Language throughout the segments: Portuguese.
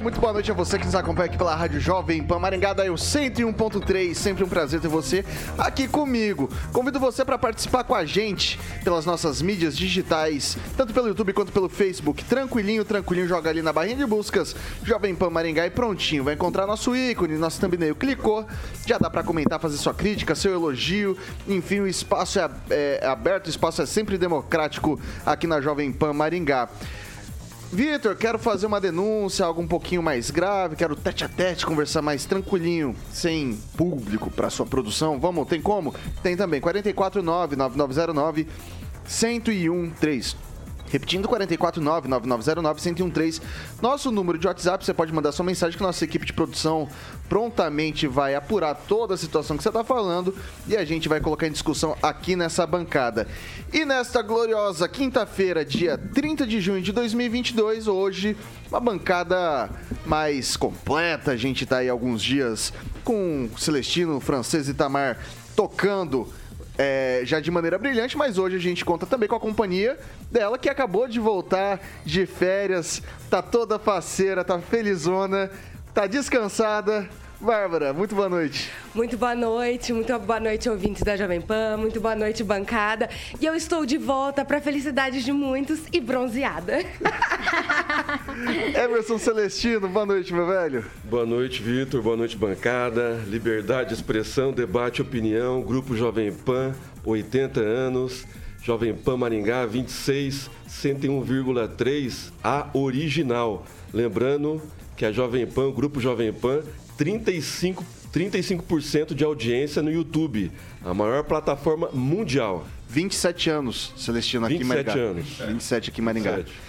Muito boa noite a você que nos acompanha aqui pela Rádio Jovem Pan Maringá, daí o 101.3. Sempre um prazer ter você aqui comigo. Convido você para participar com a gente pelas nossas mídias digitais, tanto pelo YouTube quanto pelo Facebook. Tranquilinho, tranquilinho, joga ali na barrinha de buscas Jovem Pan Maringá e prontinho. Vai encontrar nosso ícone, nosso thumbnail. Clicou, já dá para comentar, fazer sua crítica, seu elogio. Enfim, o espaço é, é aberto, o espaço é sempre democrático aqui na Jovem Pan Maringá. Vitor, quero fazer uma denúncia, algo um pouquinho mais grave, quero tete a tete, conversar mais tranquilinho, sem público para sua produção. Vamos, tem como? Tem também, 449 9909 1013. Repetindo, 449-9909-1013. Nosso número de WhatsApp, você pode mandar sua mensagem que nossa equipe de produção prontamente vai apurar toda a situação que você está falando e a gente vai colocar em discussão aqui nessa bancada. E nesta gloriosa quinta-feira, dia 30 de junho de 2022, hoje, uma bancada mais completa. A gente está aí alguns dias com Celestino, Francês e Tamar tocando é, já de maneira brilhante, mas hoje a gente conta também com a companhia dela que acabou de voltar de férias, tá toda faceira, tá felizona, tá descansada. Bárbara, muito boa noite. Muito boa noite, muito boa noite, ouvintes da Jovem Pan, muito boa noite, bancada. E eu estou de volta para felicidade de muitos e bronzeada. Emerson Celestino, boa noite, meu velho. Boa noite, Vitor, boa noite, bancada. Liberdade, expressão, debate, opinião, Grupo Jovem Pan, 80 anos. Jovem Pan Maringá, 26, 101,3, a original. Lembrando que a Jovem Pan, o Grupo Jovem Pan, 35, 35% de audiência no YouTube, a maior plataforma mundial. 27 anos, Celestino, aqui em Maringá. 27 anos. 27 aqui em Maringá. 27.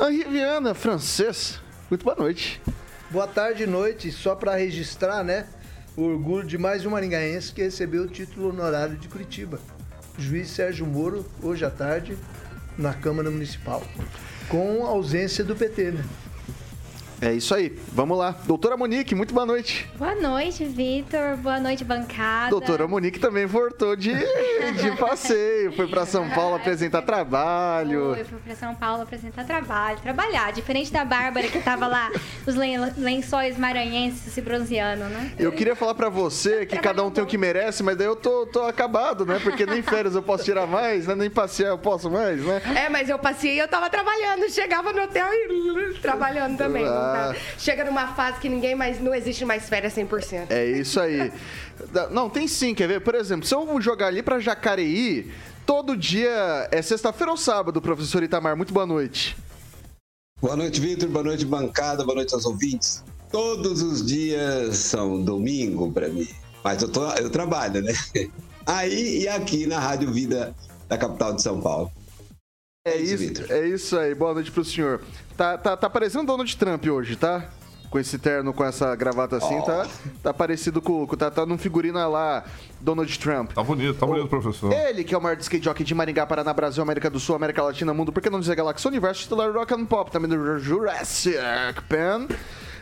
Henri Viana, francês, muito boa noite. Boa tarde e noite, só para registrar, né, o orgulho de mais um maringaense que recebeu o título honorário de Curitiba. Juiz Sérgio Moro, hoje à tarde, na Câmara Municipal, com ausência do PT, né? É isso aí. Vamos lá. Doutora Monique, muito boa noite. Boa noite, Vitor. Boa noite, bancada. Doutora Monique também voltou de, de passeio. Foi para São Paulo apresentar trabalho. Foi, foi para São Paulo apresentar trabalho. Trabalhar. Diferente da Bárbara que tava lá, os lençóis maranhenses se bronzeando, né? Eu queria falar para você que cada um tem o que merece, mas daí eu tô, tô acabado, né? Porque nem férias eu posso tirar mais, né? Nem passear eu posso mais, né? É, mas eu passei e eu tava trabalhando. Chegava no hotel e trabalhando também. Ah. Tá? Chega numa fase que ninguém mais. Não existe mais férias 100%. É isso aí. Não, tem sim, quer ver? Por exemplo, se eu jogar ali pra Jacareí, todo dia é sexta-feira ou sábado, professor Itamar? Muito boa noite. Boa noite, Vitor. Boa noite, bancada. Boa noite aos ouvintes. Todos os dias são domingo para mim. Mas eu, tô, eu trabalho, né? Aí e aqui na Rádio Vida da capital de São Paulo. É, isso, é isso aí. Boa noite pro senhor. Tá, tá, tá parecendo Donald Trump hoje, tá? Com esse terno, com essa gravata assim, oh. tá, tá parecido com, com tá, tá num figurino lá, Donald Trump. Tá bonito, tá bonito, o, professor. Ele, que é o maior skate jockey de Maringá, Paraná, Brasil, América do Sul, América Latina, Mundo, por que não dizer Galáxia Universo, titular Rock and Pop, também do Jurassic Pen.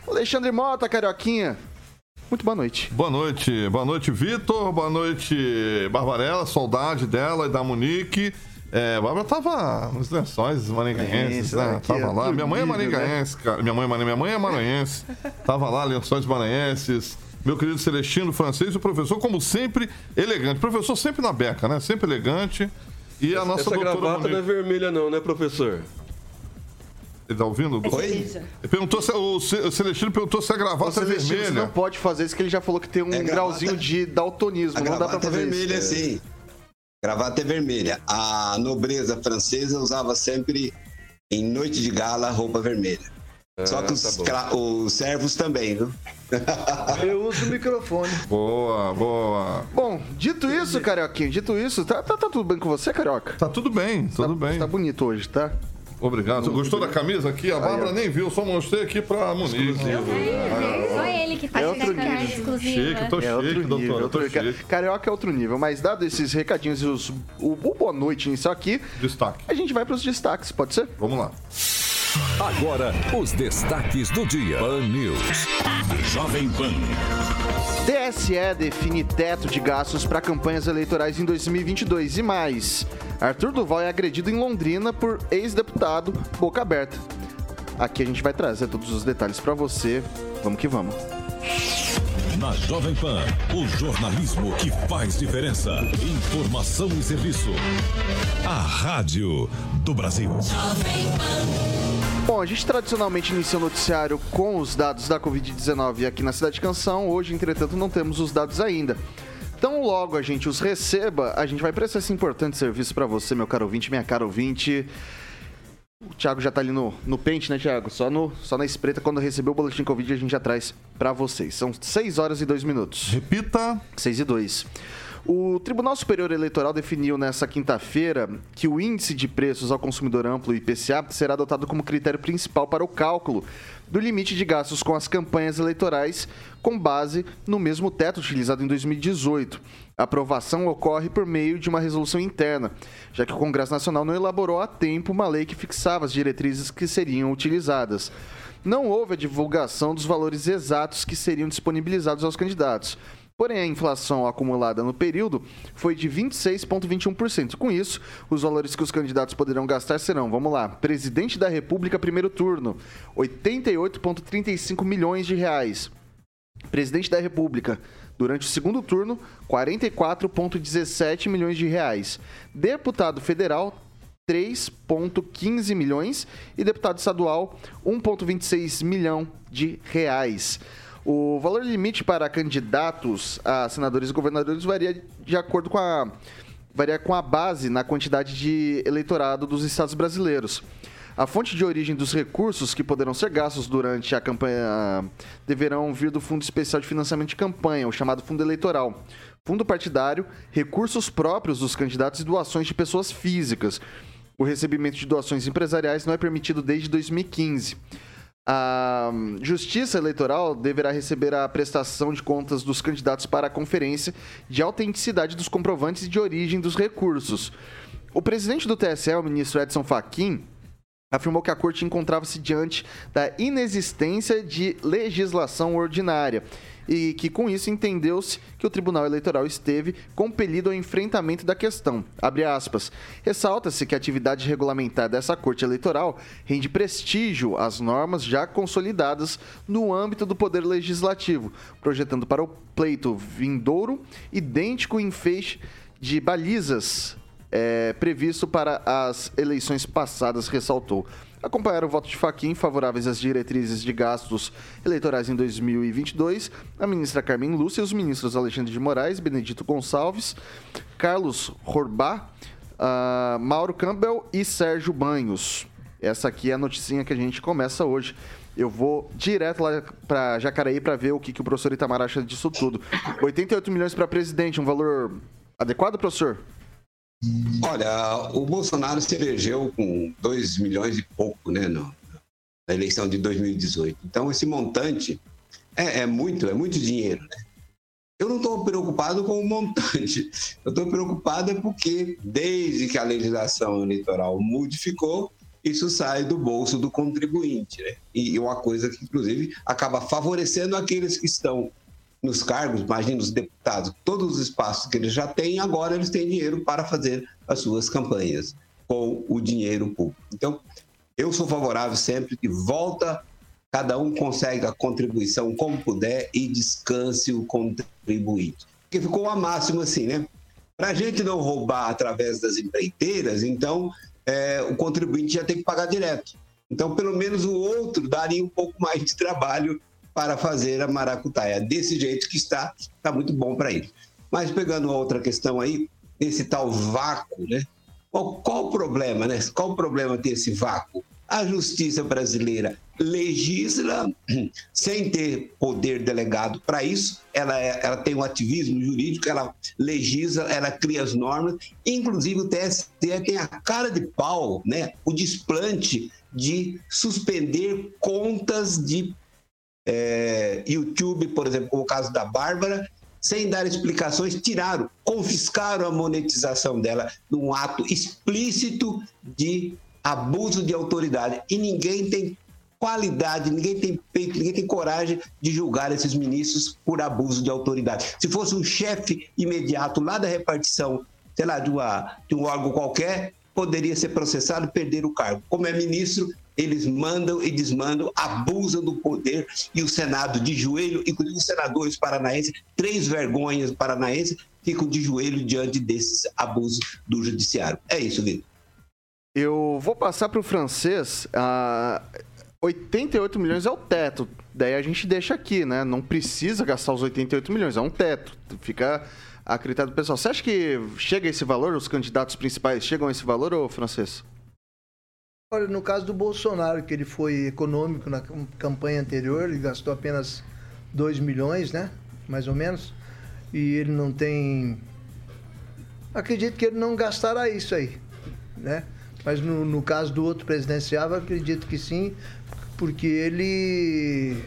Alexandre Mota, Carioquinha. Muito boa noite. Boa noite. Boa noite, Vitor. Boa noite, Barbarella. Saudade dela e da Monique. É, a Bárbara tava nos lençóis maranhenses, é, né? Tava lá. Minha mãe é né? maranhense, cara. Minha mãe, minha mãe é maranhense. tava lá, lençóis maranhenses. Meu querido Celestino francês, o professor, como sempre, elegante. Professor sempre na beca, né? Sempre elegante. E a nossa Essa doutora gravata Monique... não é vermelha não, né, professor? Ele tá ouvindo? Oi? Ele perguntou se, o Celestino perguntou se a gravata é vermelha. Você não pode fazer isso, que ele já falou que tem um é grauzinho de daltonismo. A não dá pra fazer é vermelha, isso. sim. Gravata é vermelha. A nobreza francesa usava sempre, em noite de gala, roupa vermelha. Só que os, tá os servos também, viu? Eu uso o microfone. Boa, boa. Bom, dito isso, Carioquinha, dito isso, tá, tá, tá tudo bem com você, Carioca? Tá tudo bem, tudo tá, bem. Tá bonito hoje, tá? Obrigado. Gostou da camisa aqui? A Bárbara nem viu, só mostrei aqui pra Monique. Só ele que faz É outro camisa nível. exclusiva. Chique, tô É outro chique, nível, doutora. outro Tô chique. Carioca é outro nível, mas dado esses recadinhos e os, o, o boa noite inicial aqui, Destaque. a gente vai pros destaques, pode ser? Vamos lá. Agora, os destaques do dia. Pan News. Jovem Pan. TSE define teto de gastos para campanhas eleitorais em 2022 e mais. Arthur Duval é agredido em Londrina por ex-deputado Boca Aberta. Aqui a gente vai trazer todos os detalhes para você. Vamos que vamos. Na Jovem Pan, o jornalismo que faz diferença. Informação e serviço. A Rádio do Brasil. Bom, a gente tradicionalmente inicia o noticiário com os dados da Covid-19 aqui na Cidade de Canção. Hoje, entretanto, não temos os dados ainda. Então, logo a gente os receba, a gente vai prestar esse importante serviço para você, meu caro ouvinte, minha cara ouvinte. O Thiago já tá ali no, no pente, né, Thiago? Só, no, só na espreita, quando receber o boletim Covid, a gente já traz para vocês. São 6 horas e 2 minutos. Repita. 6 e 2. O Tribunal Superior Eleitoral definiu nessa quinta-feira que o índice de preços ao consumidor amplo, IPCA, será adotado como critério principal para o cálculo do limite de gastos com as campanhas eleitorais, com base no mesmo teto utilizado em 2018. A aprovação ocorre por meio de uma resolução interna, já que o Congresso Nacional não elaborou a tempo uma lei que fixava as diretrizes que seriam utilizadas. Não houve a divulgação dos valores exatos que seriam disponibilizados aos candidatos. Porém, a inflação acumulada no período foi de 26,21%. Com isso, os valores que os candidatos poderão gastar serão, vamos lá, presidente da República, primeiro turno, 88,35 milhões de reais. Presidente da República, durante o segundo turno, 44,17 milhões de reais. Deputado federal, 3,15 milhões e deputado estadual 1,26 milhão de reais. O valor limite para candidatos a senadores e governadores varia de acordo com a varia com a base na quantidade de eleitorado dos estados brasileiros. A fonte de origem dos recursos que poderão ser gastos durante a campanha deverão vir do Fundo Especial de Financiamento de Campanha, o chamado Fundo Eleitoral. Fundo partidário, recursos próprios dos candidatos e doações de pessoas físicas. O recebimento de doações empresariais não é permitido desde 2015. A Justiça Eleitoral deverá receber a prestação de contas dos candidatos para a conferência de autenticidade dos comprovantes de origem dos recursos. O presidente do TSE, o ministro Edson Fachin, afirmou que a corte encontrava-se diante da inexistência de legislação ordinária e que com isso entendeu-se que o Tribunal Eleitoral esteve compelido ao enfrentamento da questão. Ressalta-se que a atividade regulamentar dessa Corte Eleitoral rende prestígio às normas já consolidadas no âmbito do Poder Legislativo, projetando para o pleito vindouro idêntico em feixe de balizas é, previsto para as eleições passadas, ressaltou. Acompanharam o voto de Faquim favoráveis às diretrizes de gastos eleitorais em 2022, a ministra Carmen Lúcia e os ministros Alexandre de Moraes, Benedito Gonçalves, Carlos Horbá, uh, Mauro Campbell e Sérgio Banhos. Essa aqui é a noticinha que a gente começa hoje. Eu vou direto lá para Jacareí para ver o que, que o professor Itamar acha disso tudo. 88 milhões para presidente, um valor adequado, professor? Olha, o Bolsonaro se elegeu com 2 milhões e pouco, né, no, na eleição de 2018. Então, esse montante é, é muito, é muito dinheiro, né? Eu não estou preocupado com o montante. Eu estou preocupado é porque, desde que a legislação eleitoral modificou, isso sai do bolso do contribuinte, né? E uma coisa que, inclusive, acaba favorecendo aqueles que estão nos cargos, imagina os deputados, todos os espaços que eles já têm, agora eles têm dinheiro para fazer as suas campanhas com o dinheiro público. Então, eu sou favorável sempre que volta, cada um consegue a contribuição como puder e descanse o contribuinte. Porque ficou a máxima assim, né? Para a gente não roubar através das empreiteiras, então é, o contribuinte já tem que pagar direto. Então, pelo menos o outro daria um pouco mais de trabalho para fazer a maracutaia. Desse jeito que está, está muito bom para ele. Mas pegando outra questão aí, nesse tal vácuo, né? Qual, qual o problema, né? Qual o problema desse vácuo? A justiça brasileira legisla sem ter poder delegado para isso. Ela, é, ela tem um ativismo jurídico, ela legisla, ela cria as normas. Inclusive o TSE tem a cara de pau, né? o desplante de suspender contas de é, YouTube, por exemplo, como o caso da Bárbara, sem dar explicações, tiraram, confiscaram a monetização dela num ato explícito de abuso de autoridade. E ninguém tem qualidade, ninguém tem peito, ninguém tem coragem de julgar esses ministros por abuso de autoridade. Se fosse um chefe imediato lá da repartição, sei lá, de, uma, de um órgão qualquer, poderia ser processado e perder o cargo. Como é ministro, eles mandam e desmandam, abusam do poder e o Senado de joelho, inclusive os senadores paranaenses, três vergonhas paranaenses, ficam de joelho diante desses abusos do judiciário. É isso, Vitor. Eu vou passar para o francês. Uh, 88 milhões é o teto. Daí a gente deixa aqui, né? Não precisa gastar os 88 milhões, é um teto. Fica acreditado pessoal. Você acha que chega a esse valor? Os candidatos principais chegam a esse valor, ou francês? Olha, no caso do Bolsonaro, que ele foi econômico na campanha anterior, ele gastou apenas 2 milhões, né? Mais ou menos. E ele não tem. Acredito que ele não gastará isso aí, né? Mas no, no caso do outro presidenciável, acredito que sim, porque ele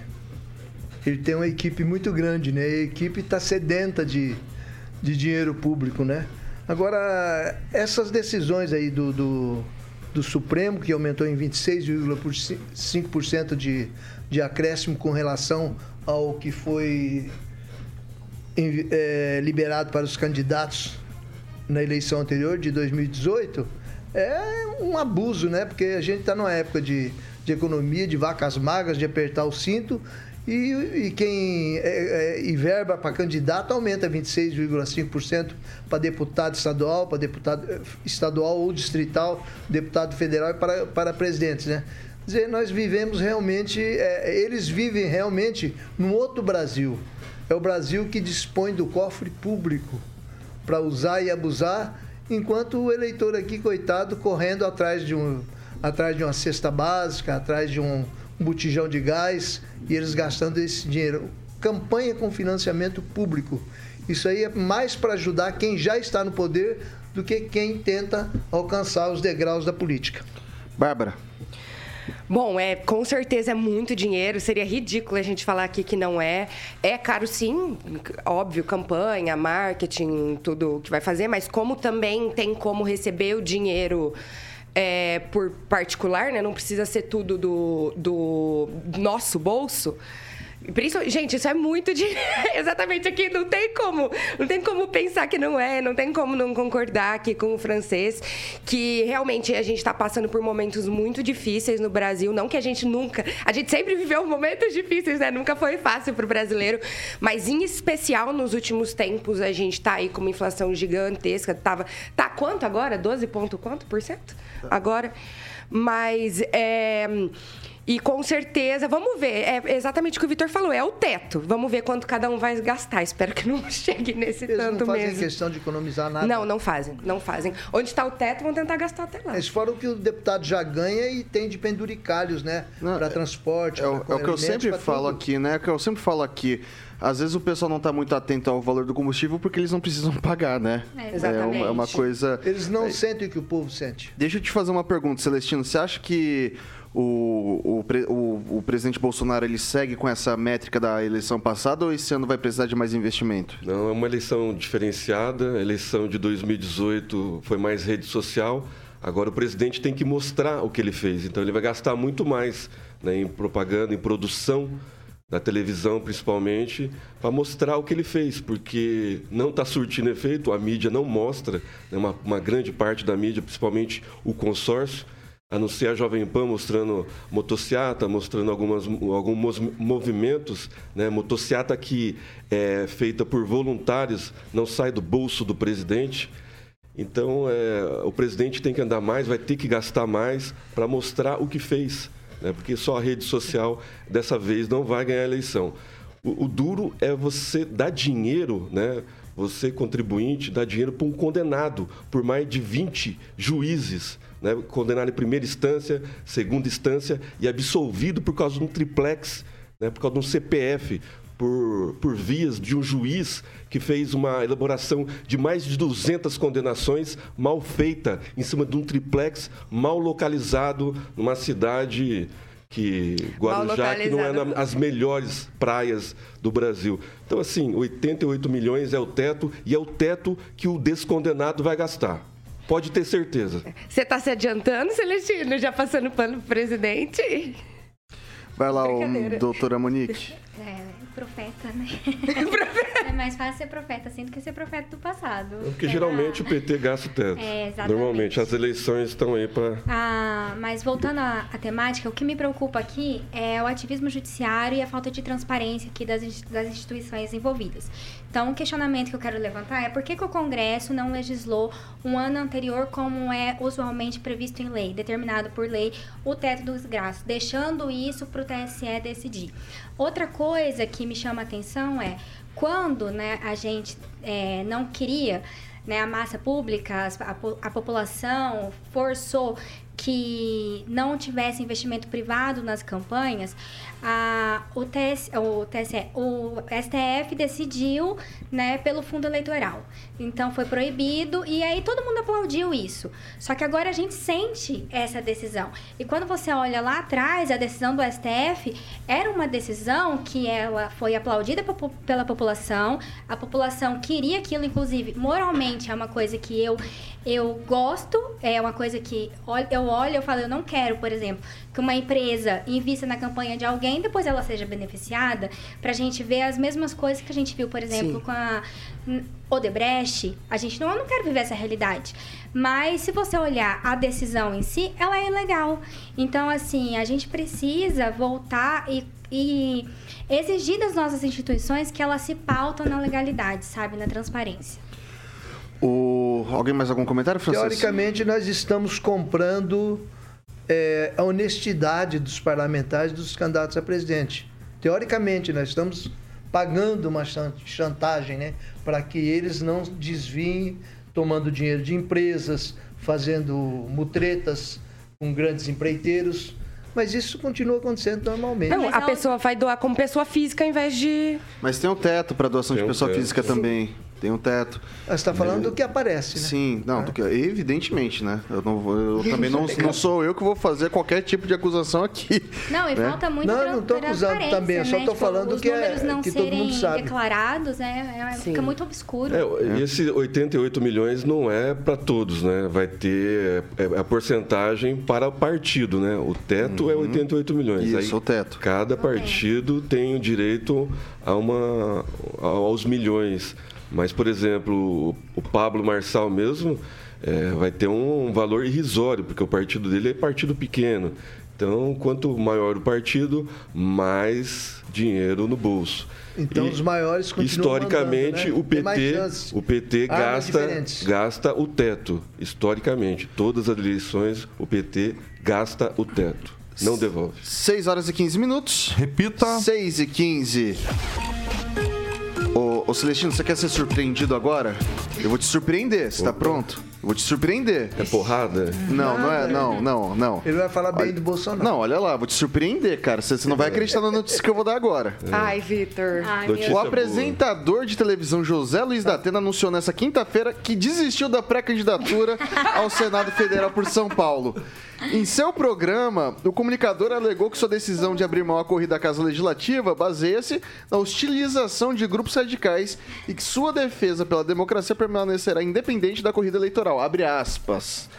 ele tem uma equipe muito grande, né? A equipe está sedenta de, de dinheiro público, né? Agora, essas decisões aí do, do, do Supremo, que aumentou em 26,5% de, de acréscimo com relação ao que foi é, liberado para os candidatos na eleição anterior, de 2018, é um abuso, né? Porque a gente está numa época de de economia, de vacas magras, de apertar o cinto. E, e quem é, é, e verba para candidato aumenta 26,5% para deputado estadual, para deputado eh, estadual ou distrital, deputado federal e para, para presidentes, né? Dizer, nós vivemos realmente, é, eles vivem realmente num outro Brasil. É o Brasil que dispõe do cofre público para usar e abusar, enquanto o eleitor aqui, coitado, correndo atrás de um atrás de uma cesta básica, atrás de um, um botijão de gás e eles gastando esse dinheiro. Campanha com financiamento público. Isso aí é mais para ajudar quem já está no poder do que quem tenta alcançar os degraus da política. Bárbara. Bom, é com certeza é muito dinheiro. Seria ridículo a gente falar aqui que não é. É caro, sim, óbvio, campanha, marketing, tudo que vai fazer, mas como também tem como receber o dinheiro é, por particular, né? Não precisa ser tudo do, do nosso bolso. Gente, isso é muito de. Exatamente aqui, não tem como. Não tem como pensar que não é, não tem como não concordar aqui com o francês, que realmente a gente está passando por momentos muito difíceis no Brasil. Não que a gente nunca. A gente sempre viveu momentos difíceis, né? Nunca foi fácil para o brasileiro. Mas em especial nos últimos tempos, a gente está aí com uma inflação gigantesca. Tava, tá quanto agora? 12 ponto quanto por cento? Agora. Mas. É e com certeza, vamos ver, é exatamente o que o Vitor falou, é o teto. Vamos ver quanto cada um vai gastar. Espero que não chegue nesse Eles tanto mesmo. não fazem mesmo. questão de economizar nada. Não, não fazem, não fazem. Onde está o teto, vão tentar gastar até lá. Mas fora o que o deputado já ganha e tem de penduricalhos, né? Para é, transporte. É, o, é o que eu sempre falo tudo. aqui, né? É o que eu sempre falo aqui às vezes o pessoal não está muito atento ao valor do combustível porque eles não precisam pagar, né? É, exatamente. É uma, é uma coisa. Eles não é... sentem o que o povo sente. Deixa eu te fazer uma pergunta, Celestino. Você acha que o, o, o, o, presidente Bolsonaro ele segue com essa métrica da eleição passada ou esse ano vai precisar de mais investimento? Não, é uma eleição diferenciada. A eleição de 2018 foi mais rede social. Agora o presidente tem que mostrar o que ele fez. Então ele vai gastar muito mais né, em propaganda, em produção da televisão principalmente, para mostrar o que ele fez, porque não está surtindo efeito, a mídia não mostra, né, uma, uma grande parte da mídia, principalmente o consórcio a a Jovem Pan mostrando motociata, mostrando algumas, alguns movimentos, né? motociata que é feita por voluntários, não sai do bolso do presidente. Então, é, o presidente tem que andar mais, vai ter que gastar mais para mostrar o que fez, né? porque só a rede social, dessa vez, não vai ganhar a eleição. O, o duro é você dar dinheiro, né? você, contribuinte, dá dinheiro para um condenado por mais de 20 juízes, né? condenado em primeira instância, segunda instância e absolvido por causa de um triplex, né? por causa de um CPF, por, por vias de um juiz que fez uma elaboração de mais de 200 condenações mal feita em cima de um triplex mal localizado numa cidade que Guarujá que não é na, as melhores praias do Brasil. Então assim, 88 milhões é o teto e é o teto que o descondenado vai gastar. Pode ter certeza. Você está se adiantando, Celestino, já passando pano pro presidente? Vai lá, doutora Monique. É, profeta, né? é mais fácil ser profeta assim do que ser profeta do passado. É porque geralmente o PT gasta o teto. É, exatamente. Normalmente as eleições estão aí para. Ah, mas voltando à, à, temática, o que me preocupa aqui é o ativismo judiciário e a falta de transparência aqui das, das instituições envolvidas. Então, o questionamento que eu quero levantar é por que, que o Congresso não legislou um ano anterior, como é usualmente previsto em lei, determinado por lei, o teto dos gastos, deixando isso para o TSE decidir. Outra coisa que me chama a atenção é quando né, a gente é, não queria né, a massa pública, a, a população forçou que não tivesse investimento privado nas campanhas, a, o, TS, o, TSE, o STF decidiu né, pelo fundo eleitoral. Então foi proibido e aí todo mundo aplaudiu isso. Só que agora a gente sente essa decisão. E quando você olha lá atrás, a decisão do STF era uma decisão que ela foi aplaudida pela população. A população queria aquilo, inclusive, moralmente é uma coisa que eu eu gosto, é uma coisa que eu olho e falo, eu não quero, por exemplo, que uma empresa invista na campanha de alguém, depois ela seja beneficiada, para a gente ver as mesmas coisas que a gente viu, por exemplo, Sim. com a Odebrecht. A gente não, eu não quero viver essa realidade. Mas se você olhar a decisão em si, ela é legal. Então, assim, a gente precisa voltar e, e exigir das nossas instituições que elas se pautam na legalidade, sabe? Na transparência. O... Alguém mais algum comentário, Francisco? Teoricamente, nós estamos comprando é, a honestidade dos parlamentares dos candidatos a presidente. Teoricamente, nós estamos pagando uma chantagem né, para que eles não desviem, tomando dinheiro de empresas, fazendo mutretas com grandes empreiteiros. Mas isso continua acontecendo normalmente. Não, a pessoa vai doar como pessoa física ao invés de. Mas tem um teto para doação tem de pessoa um física também tem um teto. Você está falando do que aparece, né? Sim, não, é. que, evidentemente, né? Eu, não, eu também não, não sou eu que vou fazer qualquer tipo de acusação aqui. Não, e né? falta muito Não, não estou acusando também, eu só estou tipo, falando que, é, não que todo mundo sabe. declarados, né? É, fica muito obscuro. É, esse 88 milhões não é para todos, né? Vai ter é, é, a porcentagem para o partido, né? O teto uhum. é 88 milhões. Isso, Aí, o teto. Cada partido tem o direito a uma, aos milhões. Mas, por exemplo, o Pablo Marçal mesmo é, vai ter um valor irrisório, porque o partido dele é partido pequeno. Então, quanto maior o partido, mais dinheiro no bolso. Então, e, os maiores continuam Historicamente, mandando, né? o PT, o PT gasta, gasta o teto. Historicamente, todas as eleições, o PT gasta o teto. Não devolve. 6 horas e 15 minutos. Repita. 6 e 15. Ô, Celestino, você quer ser surpreendido agora? Eu vou te surpreender, você tá pronto? Eu vou te surpreender. É porrada? Não, não é, não, não, não. Ele vai falar bem olha, do Bolsonaro. Não, olha lá, vou te surpreender, cara. Você, você não vai acreditar na notícia que eu vou dar agora. É. Ai, Vitor. O apresentador de televisão José Luiz da Atena anunciou nessa quinta-feira que desistiu da pré-candidatura ao Senado Federal por São Paulo. Em seu programa, o comunicador alegou que sua decisão de abrir mão à corrida à Casa Legislativa baseia-se na hostilização de grupos radicais e que sua defesa pela democracia permanecerá independente da corrida eleitoral. Abre aspas.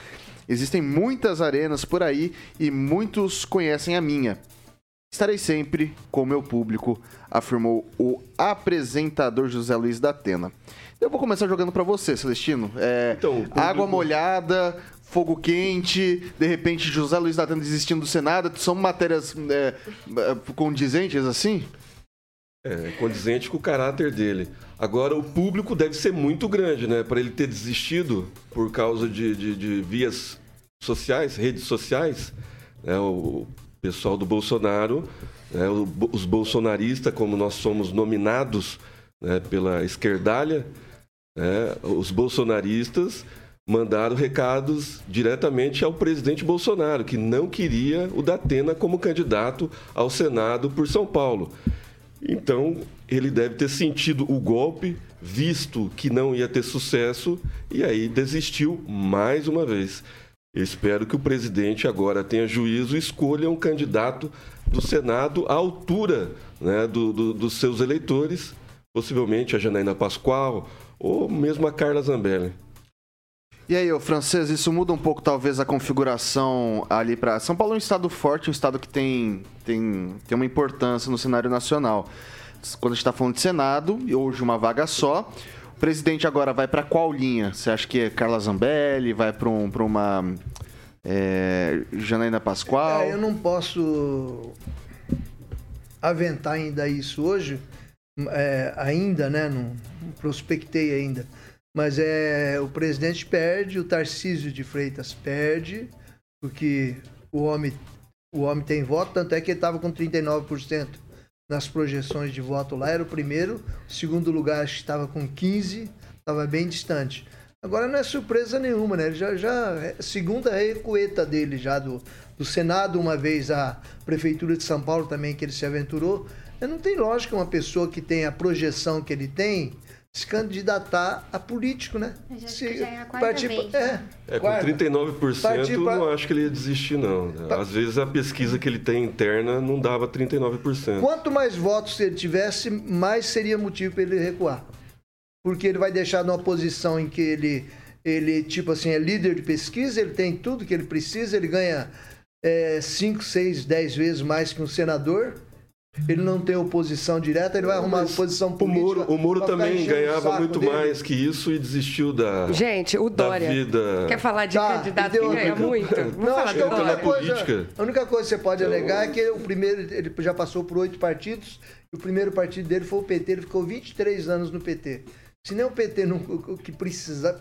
Existem muitas arenas por aí e muitos conhecem a minha. Estarei sempre com o meu público, afirmou o apresentador José Luiz da Atena. Eu vou começar jogando para você, Celestino. É, então. Água molhada, fogo quente, de repente José Luiz da Atena desistindo do Senado, são matérias é, é, condizentes assim? É, condizente com o caráter dele. Agora, o público deve ser muito grande, né? Para ele ter desistido por causa de, de, de vias sociais, redes sociais. Né? O pessoal do Bolsonaro, né? os bolsonaristas, como nós somos nominados né? pela esquerdalha, né, os bolsonaristas mandaram recados diretamente ao presidente Bolsonaro, que não queria o Datena como candidato ao Senado por São Paulo. Então, ele deve ter sentido o golpe, visto que não ia ter sucesso, e aí desistiu mais uma vez. Espero que o presidente agora tenha juízo e escolha um candidato do Senado à altura né, do, do, dos seus eleitores, possivelmente a Janaína Pascoal ou mesmo a Carla Zambelli. E aí, ô francês, isso muda um pouco talvez a configuração ali para São Paulo é um estado forte, um estado que tem, tem, tem uma importância no cenário nacional. Quando a gente está falando de Senado, hoje uma vaga só, o presidente agora vai para qual linha? Você acha que é Carla Zambelli? Vai para um, uma é, Janaína Pascoal? É, eu não posso aventar ainda isso hoje, é, ainda, né? Não, não prospectei ainda mas é o presidente perde, o Tarcísio de Freitas perde, porque o homem, o homem tem voto, tanto é que ele estava com 39% nas projeções de voto lá, era o primeiro, o segundo lugar estava com 15%, estava bem distante. Agora não é surpresa nenhuma, né? Já, já é segunda recueta dele já do, do Senado, uma vez a Prefeitura de São Paulo também que ele se aventurou. Não tem lógica uma pessoa que tem a projeção que ele tem, se candidatar a político, né? Já, se, já é a quarta partir, vez. É, é, com 39% partir não acho que ele ia desistir, não. Às vezes a pesquisa que ele tem interna não dava 39%. Quanto mais votos ele tivesse, mais seria motivo para ele recuar. Porque ele vai deixar numa posição em que ele, ele tipo assim, é líder de pesquisa, ele tem tudo que ele precisa, ele ganha 5, 6, 10 vezes mais que um senador ele não tem oposição direta, ele vai arrumar oposição política. O Moro, o Moro também ganhava muito dele. mais que isso e desistiu da Gente, o Dória. Vida... Quer falar de tá, candidato que ganha muito? Vamos não, falar do Dória. Política. A única coisa que você pode então... alegar é que o primeiro, ele já passou por oito partidos, e o primeiro partido dele foi o PT, ele ficou 23 anos no PT. Se nem o PT, não, que precisa,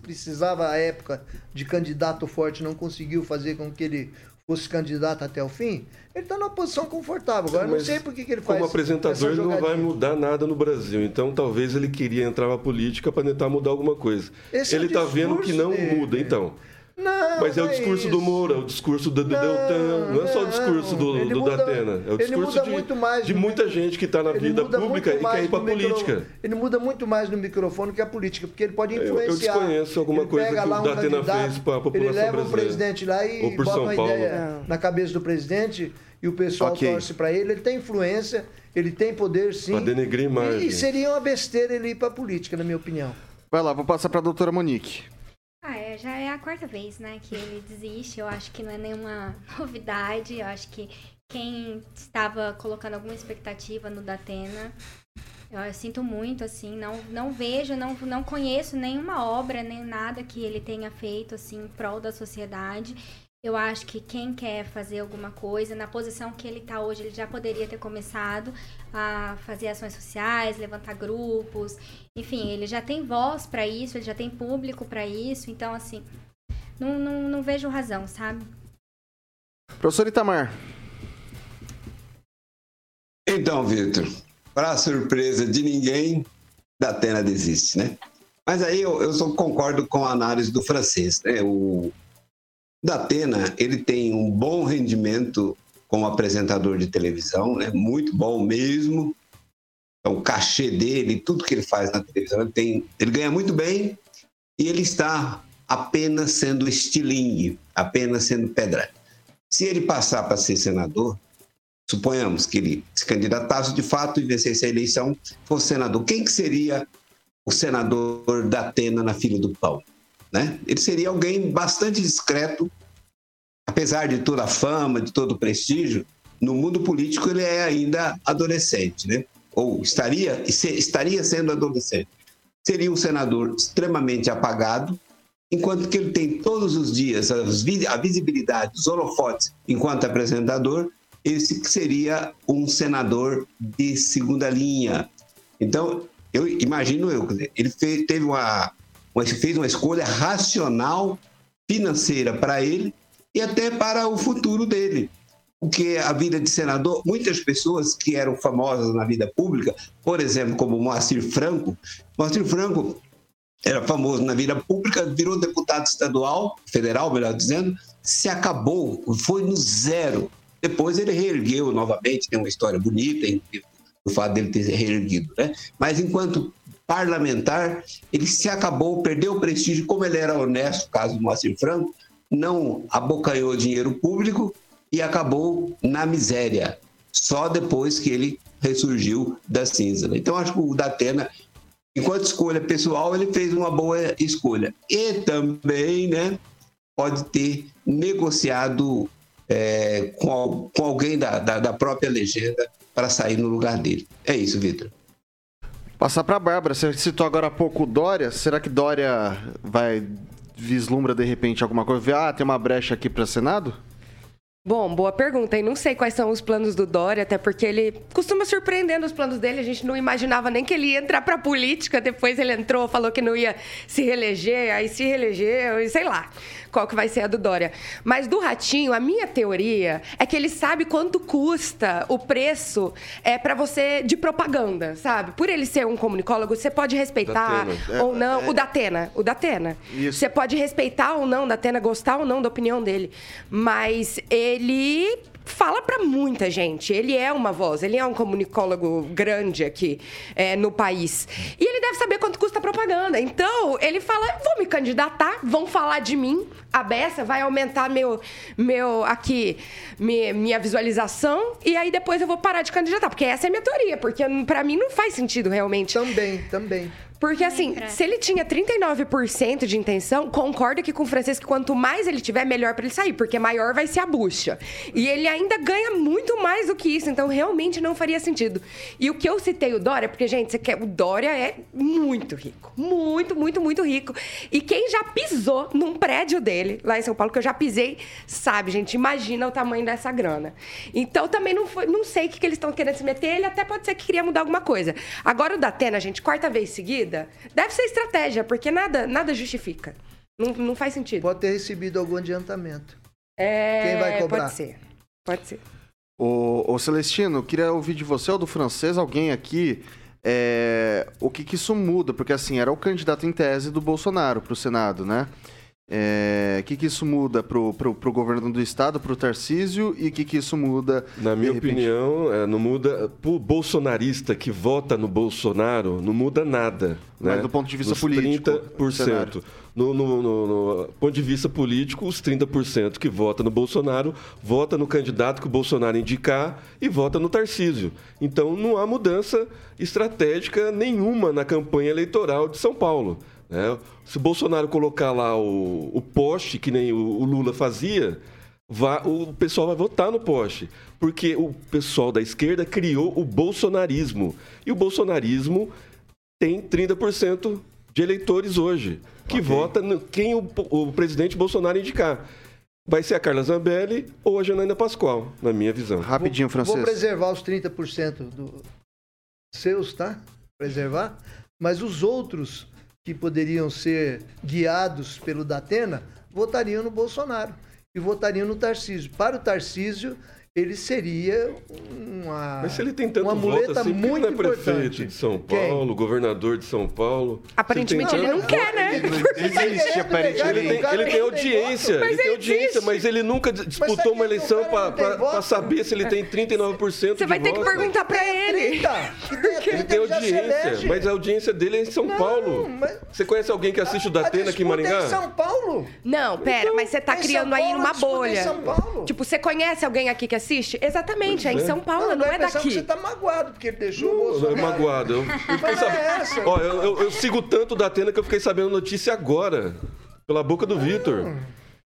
precisava à época de candidato forte, não conseguiu fazer com que ele fosse candidato até o fim, ele está numa posição confortável. Agora, não sei por que, que ele faz. Como apresentador, ele não vai mudar nada no Brasil. Então, talvez ele queria entrar na política para tentar mudar alguma coisa. Esse ele está é vendo que não dele. muda, então. Não, Mas é o discurso é do Moura, é o discurso do, do não, Deltan, não é só o discurso do, do muda, Datena. É o discurso de, de muita gente que está na vida pública e quer ir para a política. Micro, ele muda muito mais no microfone que a política, porque ele pode influenciar. Eu, eu desconheço alguma ele coisa que o Datena fez para a população Ele leva brasileira. o presidente lá e bota São uma Paulo. ideia na cabeça do presidente e o pessoal okay. torce para ele. Ele tem influência, ele tem poder sim. Para denegrir mais. E seria uma besteira ele ir para a política, na minha opinião. Vai lá, vou passar para a doutora Monique. Ah, é, já é a quarta vez, né, que ele desiste. Eu acho que não é nenhuma novidade. Eu acho que quem estava colocando alguma expectativa no Datena, eu, eu sinto muito, assim, não, não vejo, não, não conheço nenhuma obra, nem nada que ele tenha feito, assim, em prol da sociedade. Eu acho que quem quer fazer alguma coisa, na posição que ele está hoje, ele já poderia ter começado a fazer ações sociais, levantar grupos, enfim, ele já tem voz para isso, ele já tem público para isso, então, assim, não, não, não vejo razão, sabe? Professor Itamar. Então, Vitor, para surpresa de ninguém, da Atena desiste, né? Mas aí eu, eu só concordo com a análise do francês, né? O, da Atena, ele tem um bom rendimento como apresentador de televisão, né? muito bom mesmo. Então, o cachê dele, tudo que ele faz na televisão, ele, tem, ele ganha muito bem e ele está apenas sendo estilingue, apenas sendo pedra. Se ele passar para ser senador, suponhamos que ele se candidatasse de fato e vencesse a eleição, fosse senador, quem que seria o senador da Atena na fila do pão? Né? Ele seria alguém bastante discreto, apesar de toda a fama, de todo o prestígio, no mundo político ele é ainda adolescente, né? ou estaria, estaria sendo adolescente. Seria um senador extremamente apagado, enquanto que ele tem todos os dias a visibilidade, os holofotes enquanto apresentador, esse seria um senador de segunda linha. Então, eu imagino eu, ele teve uma, fez uma escolha racional financeira para ele e até para o futuro dele. Porque a vida de senador, muitas pessoas que eram famosas na vida pública, por exemplo, como Moacir Franco, Moacir Franco era famoso na vida pública, virou deputado estadual, federal, melhor dizendo, se acabou, foi no zero. Depois ele reergueu novamente, tem uma história bonita o fato dele ter reerguido, né? Mas enquanto parlamentar, ele se acabou, perdeu o prestígio, como ele era honesto, caso do Moacir Franco, não abocanhou dinheiro público e acabou na miséria, só depois que ele ressurgiu da cinza. Então, acho que o Datena, enquanto escolha pessoal, ele fez uma boa escolha. E também, né, pode ter negociado é, com, com, alguém da, da, da própria legenda para sair no lugar dele. É isso, Vitor. Passar para a Bárbara, você citou agora há pouco Dória. Será que Dória vai vislumbra de repente alguma coisa? Ah, tem uma brecha aqui para Senado? Bom, boa pergunta. E não sei quais são os planos do Dória, até porque ele costuma surpreendendo os planos dele. A gente não imaginava nem que ele ia entrar pra política. Depois ele entrou, falou que não ia se reeleger, aí se reelegeu, e sei lá qual que vai ser a do Dória. Mas do Ratinho, a minha teoria é que ele sabe quanto custa o preço é para você de propaganda, sabe? Por ele ser um comunicólogo, você pode respeitar Datena. ou não. É, é... O Datena. O Datena. Isso. Você pode respeitar ou não o Datena, gostar ou não da opinião dele. Mas ele fala para muita gente. Ele é uma voz, ele é um comunicólogo grande aqui é, no país. E ele deve saber quanto custa a propaganda. Então, ele fala: vou me candidatar, vão falar de mim, a beça vai aumentar meu, meu aqui, minha, minha visualização, e aí depois eu vou parar de candidatar. Porque essa é a minha teoria, porque para mim não faz sentido realmente. Também, também. Porque, assim, se ele tinha 39% de intenção, concorda que com o Francisco, quanto mais ele tiver, melhor para ele sair, porque maior vai ser a bucha. E ele ainda ganha muito mais do que isso, então realmente não faria sentido. E o que eu citei o Dória, porque, gente, você quer, o Dória é muito rico. Muito, muito, muito rico. E quem já pisou num prédio dele, lá em São Paulo, que eu já pisei, sabe, gente, imagina o tamanho dessa grana. Então, também não, foi, não sei o que, que eles estão querendo se meter, ele até pode ser que queria mudar alguma coisa. Agora, o Datena, gente, quarta vez seguida, deve ser estratégia, porque nada, nada justifica. Não, não faz sentido. Pode ter recebido algum adiantamento. É, Quem vai cobrar? Pode ser. Pode ser. Ô, ô Celestino, queria ouvir de você ou do francês alguém aqui é, o que, que isso muda, porque assim, era o candidato em tese do Bolsonaro para o Senado, né? O é, que, que isso muda pro, pro, pro governo do estado, pro Tarcísio, e o que, que isso muda? Na minha opinião, é, não muda. Pro bolsonarista que vota no Bolsonaro, não muda nada. Mas né? do ponto de vista Nos político. 30%. No, no, no, no, ponto de vista político, os 30% que vota no Bolsonaro vota no candidato que o Bolsonaro indicar e vota no Tarcísio. Então não há mudança estratégica nenhuma na campanha eleitoral de São Paulo. Né? Se o Bolsonaro colocar lá o, o poste, que nem o, o Lula fazia, vá, o pessoal vai votar no poste. Porque o pessoal da esquerda criou o bolsonarismo. E o bolsonarismo tem 30% de eleitores hoje, que okay. vota no, quem o, o presidente Bolsonaro indicar vai ser a Carla Zambelli ou a Janaína Pascoal, na minha visão. Rapidinho, Francisco. Vou preservar os 30% do seus, tá? Preservar. Mas os outros que poderiam ser guiados pelo Datena votariam no Bolsonaro e votariam no Tarcísio. Para o Tarcísio, ele seria uma Mas se ele tem tanto uma muleta assim, muito não é prefeito de São Paulo, Quem? governador de São Paulo. Aparentemente ele, não quer, né? Ele, existe, aparentemente. Ele tem, ele tem audiência, mas ele tem audiência, mas ele nunca disputou uma eleição para saber se ele tem 39% Você vai ter que perguntar para ele. Ele tem audiência, mas a audiência dele é em São Paulo. Você conhece alguém que assiste o Datena aqui em Maringá? Em São Paulo? Não, pera, então, mas você tá criando aí uma bolha. Tipo, você conhece alguém aqui que assiste assiste? Exatamente, é em é. São Paulo, não, não é daqui. você tá magoado, porque ele deixou não, o Bolsonaro. Não é magoado. Eu, eu, sab... é Ó, eu, eu, eu, sigo tanto da Atena que eu fiquei sabendo notícia agora. Pela boca do Vitor.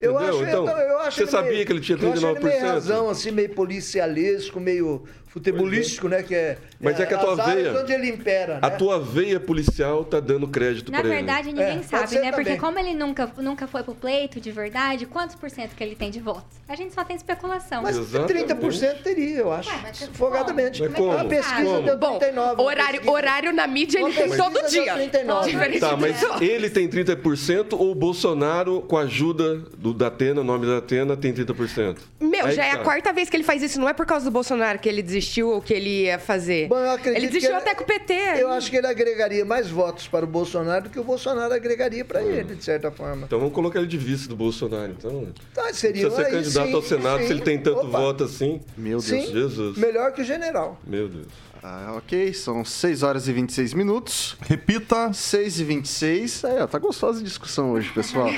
Eu acho, então, eu, acho você sabia meio, que ele tinha 39%? Eu acho ele meio razão, assim, meio policialesco, meio futebolístico, né? Que é, Mas é, é que a tua veia. onde ele impera, né? A tua veia policial tá dando crédito ele. Na verdade, ninguém é, sabe, né? Porque como ele nunca, nunca foi pro pleito de verdade, quantos por cento que ele tem de votos? A gente só tem especulação. Mas Exatamente. 30% teria, eu acho. Ué, afogadamente. Mas como? A pesquisa como? deu 39. Bom, horário, horário na mídia ele tem todo dia. 39. Tá, mas ele tem 30% ou o Bolsonaro, com a ajuda do Datena, o nome da Atena, tem 30%? Meu, Aí já é tá. a quarta vez que ele faz isso. Não é por causa do Bolsonaro que ele desistiu desistiu ou que ele ia fazer? Bom, ele desistiu ele- até com o PT. Eu acho que ele agregaria mais votos para o Bolsonaro do que o Bolsonaro agregaria para ele, de certa forma. Então vamos colocar ele de vice do Bolsonaro, então. Tá, seria Precisa ser aí, candidato sim, ao Senado sim. se ele tem tanto Opa. voto assim. Meu Deus. Sim, Jesus. melhor que o general. Meu Deus. Ah, ok, são 6 horas e 26 minutos. Repita. 6 e 26. Aí, ó, tá gostosa a discussão hoje, pessoal.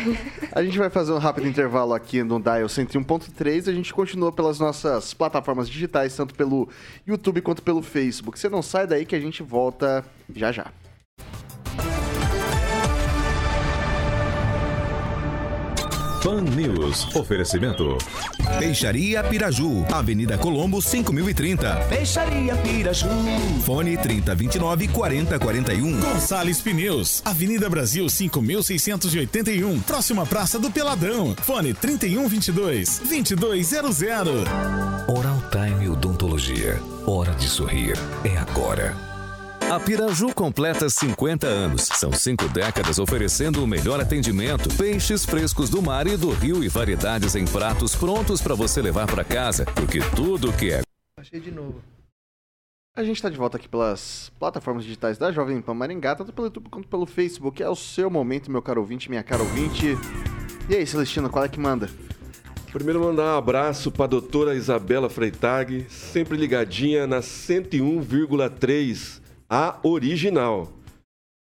A gente vai fazer um rápido intervalo aqui no Dial 101.3. A gente continua pelas nossas plataformas digitais, tanto pelo YouTube quanto pelo Facebook. Você não sai daí que a gente volta já já. Pan News. Oferecimento. Peixaria Piraju, Avenida Colombo 5030. Peixaria Piraju. Fone 3029 4041. Gonçalves Pneus, Avenida Brasil 5681, próxima Praça do Peladão. Fone 3122 2200. Oral Time Odontologia. Hora de sorrir. É agora. A Piraju completa 50 anos. São cinco décadas oferecendo o melhor atendimento, peixes frescos do mar e do rio e variedades em pratos prontos para você levar para casa. Porque tudo que é Achei de novo. A gente tá de volta aqui pelas plataformas digitais da Jovem Pan Maringá, tanto pelo YouTube quanto pelo Facebook. É o seu momento, meu caro ouvinte, minha cara ouvinte. E aí, Celestino, qual é que manda? Primeiro mandar um abraço para a doutora Isabela Freitag, sempre ligadinha na 101,3, a original.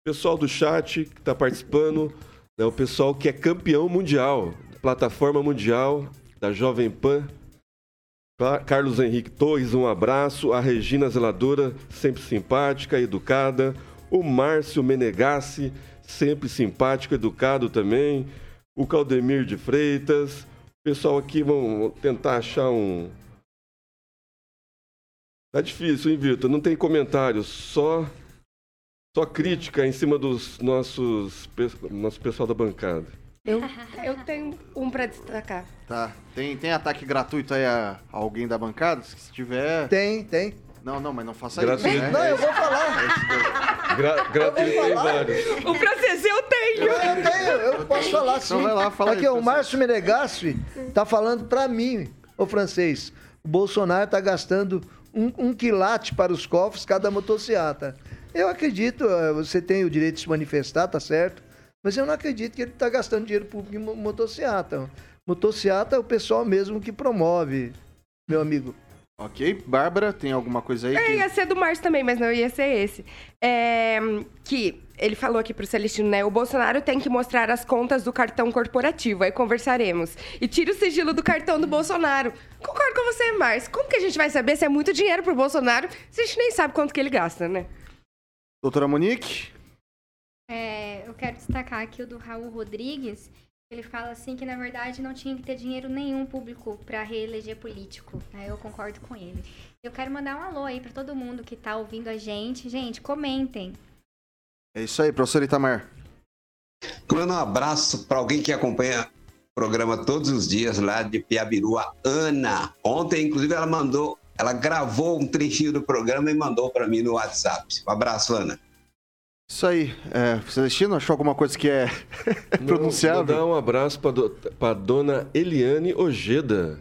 Pessoal do chat que está participando, né, o pessoal que é campeão mundial, plataforma mundial da Jovem Pan. Carlos Henrique Torres, um abraço. A Regina Zeladora, sempre simpática, educada. O Márcio Menegassi, sempre simpático, educado também. O Caldemir de Freitas. Pessoal aqui vão tentar achar um. Tá difícil, hein, Vitor? Não tem comentários, só só crítica em cima dos nossos nosso pessoal da bancada. Eu, eu tenho um pra destacar. Tá. Tem, tem ataque gratuito aí a, a alguém da bancada? Se tiver. Tem, tem. Não, não, mas não faça Gratuito. isso. Né? Não, eu vou falar. Gra gratuito tem vários. O francês eu tenho! Eu tenho, eu posso falar sim. Então vai lá, fala Aqui, aí, o. Márcio Menegassi tá falando pra mim, o francês. O Bolsonaro tá gastando um, um quilate para os cofres cada motocicleta. Eu acredito, eh, você tem o direito de se manifestar, tá certo? Mas eu não acredito que ele tá gastando dinheiro público em mo- motocicleta. Motocicleta é o pessoal mesmo que promove, meu amigo. Ok, Bárbara, tem alguma coisa aí? É, que- ia ser do Márcio também, mas não ia ser esse. É, que ele falou aqui pro Celestino, né? O Bolsonaro tem que mostrar as contas do cartão corporativo, aí conversaremos. E tira o sigilo do cartão do Bolsonaro. Concordo com você, Márcio. Como que a gente vai saber se é muito dinheiro pro Bolsonaro se a gente nem sabe quanto que ele gasta, né? Doutora Monique? É, eu quero destacar aqui o do Raul Rodrigues. Ele fala assim que na verdade não tinha que ter dinheiro nenhum público para reeleger político. né? Eu concordo com ele. Eu quero mandar um alô aí para todo mundo que tá ouvindo a gente. Gente, comentem. É isso aí, professor Itamar. Manda um abraço para alguém que acompanha o programa todos os dias lá de Piabiru, a Ana. Ontem, inclusive, ela mandou, ela gravou um trechinho do programa e mandou para mim no WhatsApp. Um abraço, Ana. Isso aí. É, Celestino, achou alguma coisa que é pronunciável? Mandar um abraço para do, pra dona Eliane Ojeda.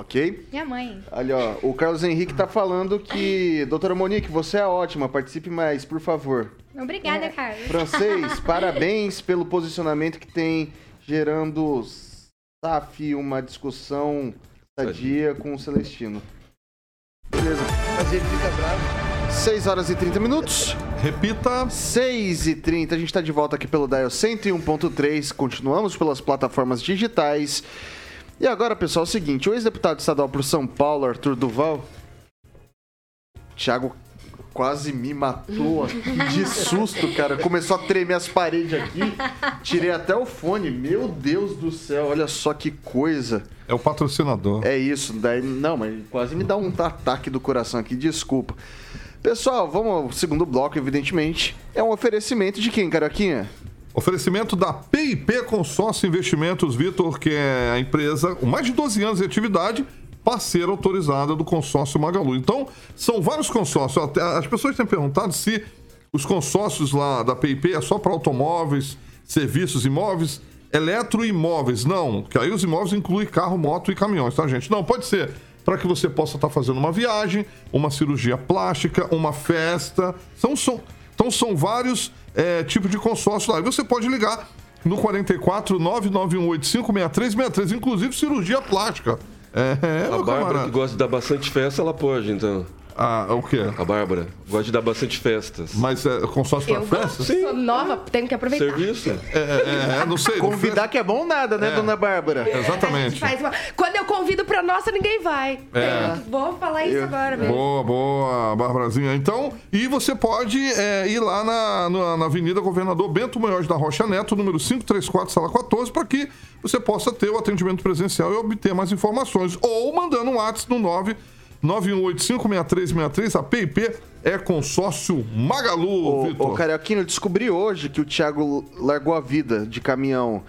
Ok? Minha mãe. Ali, ó, o Carlos Henrique tá falando que, doutora Monique, você é ótima, participe mais, por favor. Obrigada, Carlos. Francês, parabéns pelo posicionamento que tem gerando SAF, uma discussão sadia com o Celestino. Beleza. Mas ele fica bravo. 6 horas e 30 minutos. Repita. 6 e 30 a gente está de volta aqui pelo Dial 101.3. Continuamos pelas plataformas digitais. E agora, pessoal, é o seguinte: o ex-deputado estadual por São Paulo, Arthur Duval. Thiago quase me matou aqui de susto, cara. Começou a tremer as paredes aqui. Tirei até o fone. Meu Deus do céu, olha só que coisa. É o patrocinador. É isso, daí não, mas quase me dá um ataque do coração aqui, desculpa. Pessoal, vamos ao segundo bloco, evidentemente. É um oferecimento de quem, Caroquinha? Oferecimento da PIP Consórcio Investimentos, Vitor, que é a empresa com mais de 12 anos de atividade, parceira autorizada do consórcio Magalu. Então, são vários consórcios. As pessoas têm perguntado se os consórcios lá da PIP é só para automóveis, serviços imóveis, eletroimóveis. Não, que aí os imóveis incluem carro, moto e caminhões, tá, gente? Não, pode ser para que você possa estar fazendo uma viagem, uma cirurgia plástica, uma festa. São, são, então são vários é, tipos de consórcio lá. E você pode ligar no 44 991856363, inclusive cirurgia plástica. É, a Bárbara que gosta de dar bastante festa, ela pode, então. Ah, o quê? A Bárbara. Gosta de dar bastante festas. Mas é consórcio para festa? Sim. Sou nova, tenho que aproveitar. Serviço. É, é, é não sei. Convidar que é bom nada, né, É. dona Bárbara? Exatamente. Faz uma- Quando eu convido pra nossa, ninguém vai. É. Vou falar isso agora mesmo. Boa, boa, Barbarazinha. Então, e você pode é, ir lá na, na, na Avenida Governador Bento Munhoz da Rocha Neto, número 534, sala 14, para que você possa ter o atendimento presencial e obter mais informações. Ou mandando um WhatsApp no 9 91856363. A PIP é consórcio Magalu, Ô, Vitor. ô, Carioquinho, eu descobri hoje que o Thiago largou a vida de caminhão.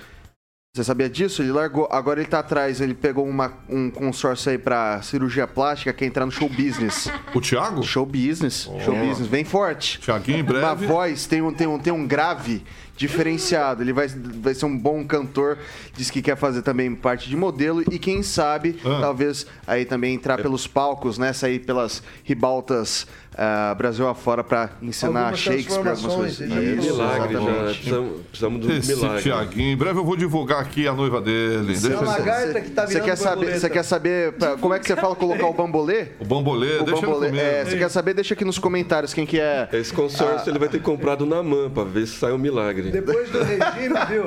Você sabia disso? Ele largou. Agora ele tá atrás, ele pegou uma- um consórcio aí pra cirurgia plástica, quer entrar no show business. O Thiago? Show business. Show business, bem forte. Tiaguinho, em Uma breve. voz, tem um, tem, um, tem um grave diferenciado. Ele vai, vai ser um bom cantor. Diz que quer fazer também parte de modelo. E quem sabe, Ah. talvez aí também entrar pelos palcos, né? Sair pelas ribaltas ah, Brasil afora pra ensinar Algumas Shakespeare, algumas coisas. Isso, milagre já. exatamente. Precisamos, precisamos um Esse milagre. Tiaguinho. Em breve eu vou divulgar aqui a noiva dele. Deixa É uma lagarta que tá Você quer saber, você quer saber pra- como é que você fala colocar o bambolê? O bambolê, O deixa bambolê, é, você quer saber? Deixa aqui nos comentários quem que é. Esse consórcio ele vai ter comprado na mão pra ver se sai um milagre. Depois do regime, viu?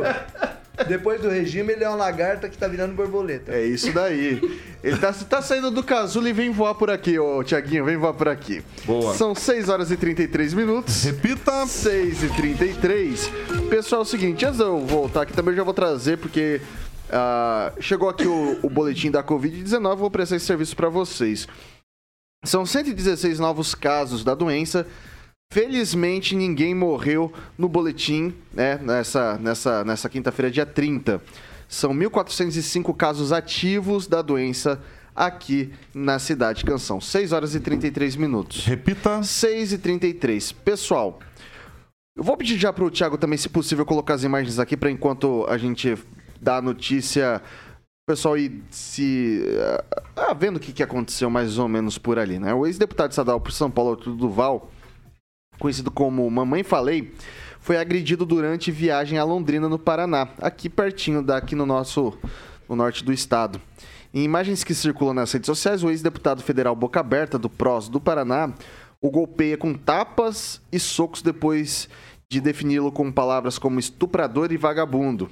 Depois do regime, ele é uma lagarta que tá virando borboleta. É isso daí. Ele tá, tá saindo do casulo e vem voar por aqui, ô Tiaguinho, vem voar por aqui. Boa. São 6 horas e 33 minutos. Repita. 6 e 33. Pessoal, é o seguinte, antes de eu voltar aqui também eu já vou trazer, porque ah, chegou aqui o, o boletim da Covid-19, vou prestar esse serviço para vocês. São 116 novos casos da doença. Felizmente ninguém morreu no boletim, né, nessa, nessa, nessa quinta-feira, dia 30. São 1.405 casos ativos da doença aqui na cidade de Canção. 6 horas e 33 minutos. Repita. 6 e 33. Pessoal, eu vou pedir já pro Thiago também, se possível, colocar as imagens aqui para enquanto a gente dá a notícia, o pessoal ir se. ah, vendo o que, que aconteceu mais ou menos por ali, né? O ex-deputado estadual por São Paulo, Arthur Duval, conhecido como Mamãe Falei, foi agredido durante viagem a Londrina, no Paraná, aqui pertinho daqui no nosso no norte do estado. Em imagens que circulam nas redes sociais, o ex-deputado federal Boca Aberta do PROS do Paraná o golpeia com tapas e socos depois de defini-lo com palavras como estuprador e vagabundo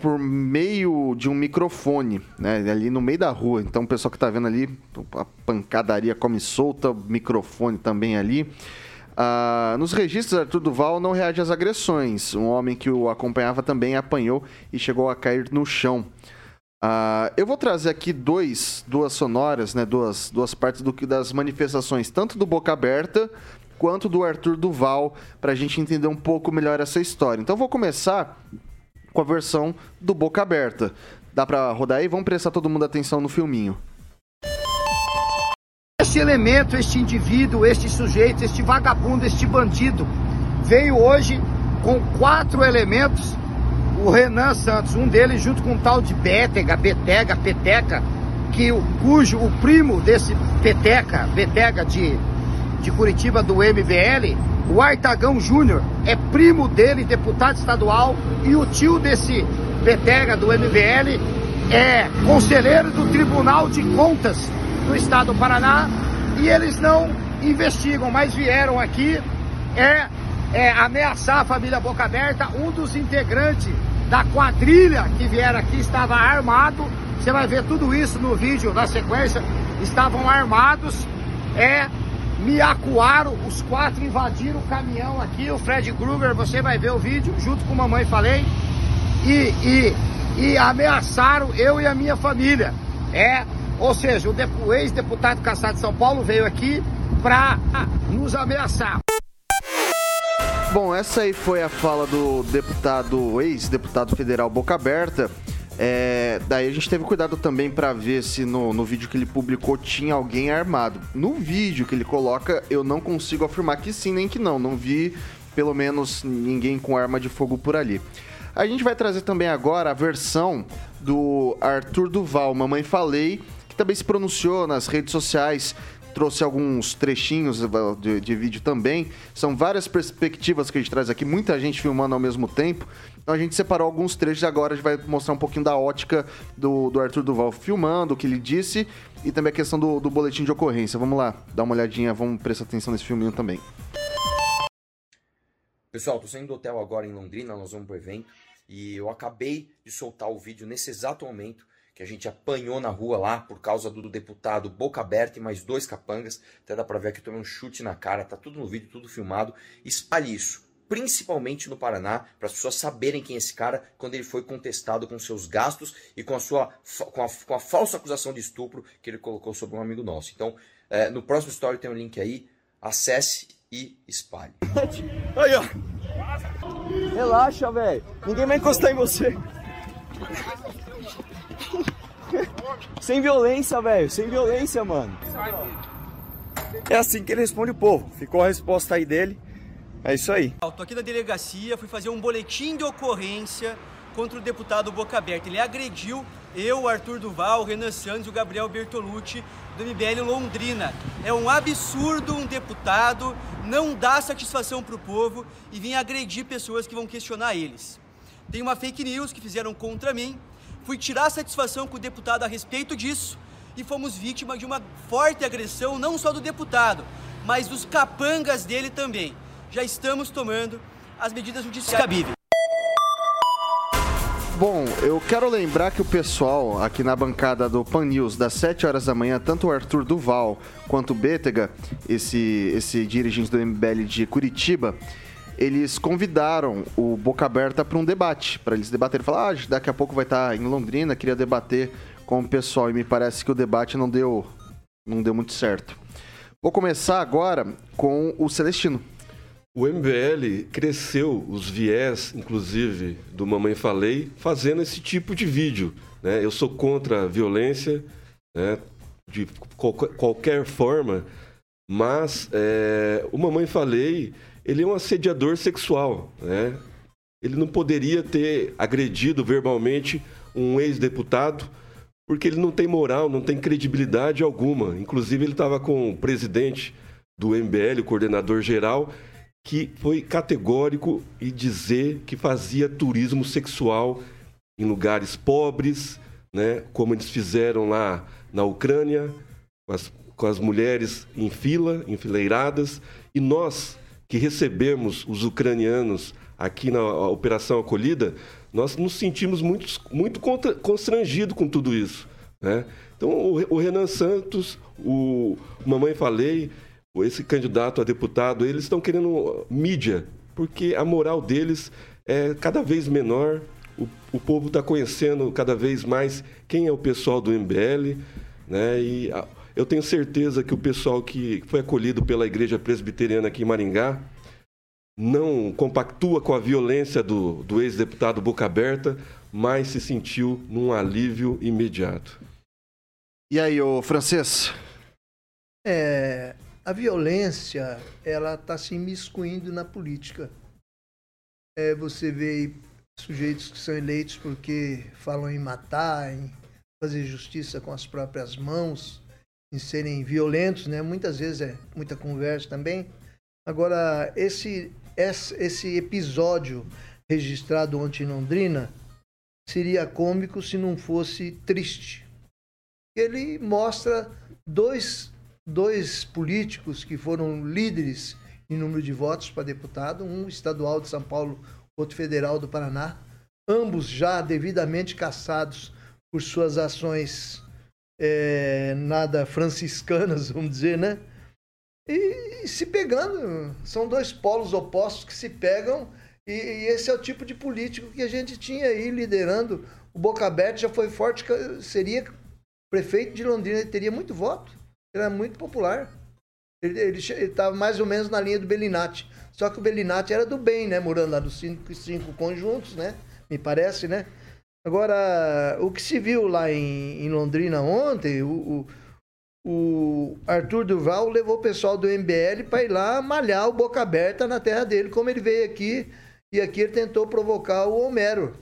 por meio de um microfone, né, ali no meio da rua. Então o pessoal que tá vendo ali, a pancadaria come solta, microfone também ali. Ah, nos registros, Arthur Duval não reage às agressões. Um homem que o acompanhava também apanhou e chegou a cair no chão. Ah, eu vou trazer aqui dois, duas sonoras, né, duas, duas partes do das manifestações, tanto do Boca Aberta quanto do Arthur Duval, para a gente entender um pouco melhor essa história. Então vou começar com a versão do Boca Aberta. Dá para rodar aí? Vamos prestar todo mundo atenção no filminho. Este elemento, este indivíduo, este sujeito, este vagabundo, este bandido, veio hoje com quatro elementos. O Renan Santos, um deles junto com um tal de Bétega, Betega, Peteca, que, o- cujo o primo desse Peteca, Betega de, de Curitiba do MBL, o Artagão Júnior, é primo dele, deputado estadual, e o tio desse Betega do MBL é conselheiro do Tribunal de Contas do Estado do Paraná e eles não investigam, mas vieram aqui é, é, ameaçar a família Boca Aberta. Um dos integrantes da quadrilha que vieram aqui estava armado. Você vai ver tudo isso no vídeo na sequência. Estavam armados, é, me acuaram, os quatro invadiram o caminhão aqui. O Fred Krueger, você vai ver o vídeo junto com a mamãe falei e, e, e ameaçaram eu e a minha família. É, ou seja, o, o ex-deputado caçado de São Paulo veio aqui para nos ameaçar. Bom, essa aí foi a fala do deputado, ex-deputado federal Boca Aberta. É, daí a gente teve cuidado também para ver se no, no vídeo que ele publicou tinha alguém armado. No vídeo que ele coloca, eu não consigo afirmar que sim nem que não. Não vi, pelo menos, ninguém com arma de fogo por ali. A gente vai trazer também agora a versão do Arthur Duval, Mamãe Falei, que também se pronunciou nas redes sociais trouxe alguns trechinhos de, de, vídeo também. São várias perspectivas que a gente traz aqui, muita gente filmando ao mesmo tempo. Então a gente separou alguns trechos agora, a gente vai mostrar um pouquinho da ótica do, do Arthur Duval filmando, o que ele disse, e também a questão do, do boletim de ocorrência. Vamos lá, dar uma olhadinha, vamos prestar atenção nesse filminho também. Pessoal, tô saindo do hotel agora em Londrina, nós vamos pro evento. E eu acabei de soltar o vídeo nesse exato momento que a gente apanhou na rua lá por causa do deputado Boca Aberta e mais dois capangas. Até dá pra ver que eu tomei um chute na cara, tá tudo no vídeo, tudo filmado. Espalhe isso, principalmente no Paraná, para as pessoas saberem quem é esse cara quando ele foi contestado com seus gastos e com a sua com a, com a falsa acusação de estupro que ele colocou sobre um amigo nosso. Então, é, no próximo story tem um link aí, acesse e espalhe. Aí, ó. Relaxa, velho. Ninguém vai encostar em você. sem violência, velho. Sem violência, mano. É assim que ele responde o povo. Ficou a resposta aí dele. É isso aí. Eu tô aqui na delegacia, fui fazer um boletim de ocorrência contra o deputado Boca Aberta. Ele agrediu eu, Arthur Duval, o Renan Santos e o Gabriel Bertolucci do MBL Londrina. É um absurdo um deputado não dar satisfação para o povo e vir agredir pessoas que vão questionar eles. Tem uma fake news que fizeram contra mim Fui tirar satisfação com o deputado a respeito disso e fomos vítima de uma forte agressão, não só do deputado, mas dos capangas dele também. Já estamos tomando as medidas judiciais. Bom, eu quero lembrar que o pessoal aqui na bancada do Pan News, das 7 horas da manhã, tanto o Arthur Duval quanto o Bétega, esse, esse dirigente do MBL de Curitiba, eles convidaram o Boca Aberta para um debate, para eles debaterem. Falar, ah, daqui a pouco vai estar tá em Londrina, queria debater com o pessoal. E me parece que o debate não deu, não deu muito certo. Vou começar agora com o Celestino. O MBL cresceu os viés, inclusive, do Mamãe Falei, fazendo esse tipo de vídeo. Né? Eu sou contra a violência, né? de qualquer forma, mas é, o Mamãe Falei ele é um assediador sexual, né? Ele não poderia ter agredido verbalmente um ex-deputado, porque ele não tem moral, não tem credibilidade alguma. Inclusive, ele estava com o presidente do MBL, o coordenador geral, que foi categórico e dizer que fazia turismo sexual em lugares pobres, né? como eles fizeram lá na Ucrânia, com as, com as mulheres em fila, enfileiradas, e nós que recebemos os ucranianos aqui na Operação Acolhida, nós nos sentimos muito, muito constrangidos com tudo isso. Né? Então, o, o Renan Santos, o Mamãe Falei, esse candidato a deputado, eles estão querendo mídia, porque a moral deles é cada vez menor, o, o povo está conhecendo cada vez mais quem é o pessoal do MBL, né? E a, eu tenho certeza que o pessoal que foi acolhido pela Igreja Presbiteriana aqui em Maringá não compactua com a violência do, do ex-deputado Boca Aberta, mas se sentiu num alívio imediato. E aí, ô francês? É, a violência, ela está se imiscuindo na política. É, você vê sujeitos que são eleitos porque falam em matar, em fazer justiça com as próprias mãos, em serem violentos, né? Muitas vezes é muita conversa também. Agora, esse, esse episódio registrado ontem em Londrina seria cômico se não fosse triste. Ele mostra dois, dois políticos que foram líderes em número de votos para deputado, um estadual de São Paulo, outro federal do Paraná, ambos já devidamente caçados por suas ações é, nada franciscanas, vamos dizer, né? E, e, se pegando, são dois polos opostos que se pegam, e, e, esse é o tipo de político que a gente tinha aí liderando. O Boca Aberta já foi forte, seria prefeito de Londrina, teria muito voto, ele era muito popular. Ele estava mais ou menos na linha do Bellinati. Só que o Bellinati era do bem, né? Morando lá dos cinco, cinco conjuntos, né? Me parece, né? Agora, o que se viu lá em, em Londrina ontem, o, o, o, Arthur Duval levou o pessoal do MBL para ir lá malhar o boca aberta na terra dele, como ele veio aqui, e aqui ele tentou provocar o Homero.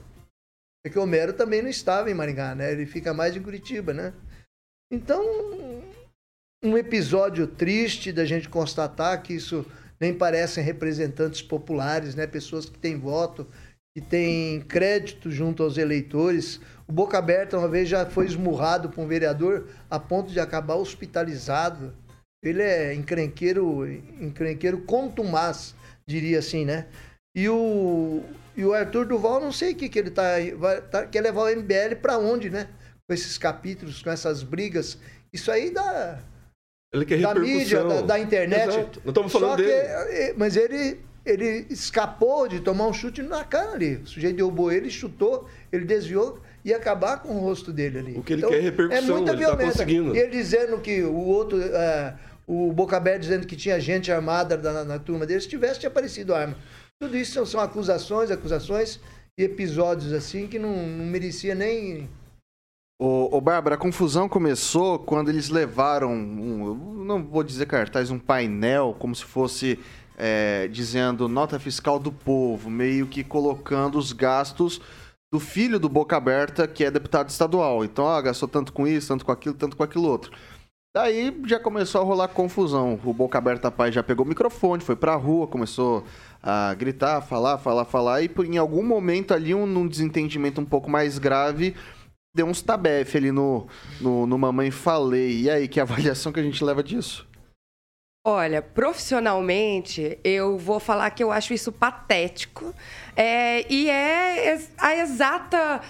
Porque o Homero também não estava em Maringá, né? Ele fica mais em Curitiba, né? Então, um episódio triste da gente constatar que isso nem parecem representantes populares, né? Pessoas que têm voto, que têm crédito junto aos eleitores. O Boca Aberta uma vez já foi esmurrado por um vereador a ponto de acabar hospitalizado. Ele é encrenqueiro, encrenqueiro contumaz, diria assim, né? E o, e o Arthur Duval, não sei o que, que ele tá, vai, tá quer levar o MBL para onde, né? Com esses capítulos, com essas brigas. Isso aí dá. Ele quer da mídia, da, da internet. Exato. Não estamos falando Só que, dele. eh, mas ele, ele escapou de tomar um chute na cara ali. O sujeito derrubou ele, chutou, ele desviou e ia acabar com o rosto dele ali. O que ele quer é repercussão, É muita ele tá violência. conseguindo. E ele dizendo que o outro, eh, o Boca Aberta dizendo que tinha gente armada na, na turma dele, se tivesse, tinha aparecido arma. Tudo isso são, são acusações, acusações e episódios assim que não, não merecia nem. Ô, ô Bárbara, a confusão começou quando eles levaram, um, não vou dizer cartaz, um painel, como se fosse é, dizendo nota fiscal do povo, meio que colocando os gastos do filho do Boca Aberta, que é deputado estadual. Então, ó, gastou tanto com isso, tanto com aquilo, tanto com aquilo outro. Daí já começou a rolar confusão. O Boca Aberta Pai já pegou o microfone, foi pra rua, começou a gritar, falar, falar, falar, e em algum momento ali, um, num desentendimento um pouco mais grave, deu uns tabefe ali no, no, no Mamãe Falei. E aí, que avaliação que a gente leva disso? Olha, profissionalmente, eu vou falar que eu acho isso patético. É, e é a exata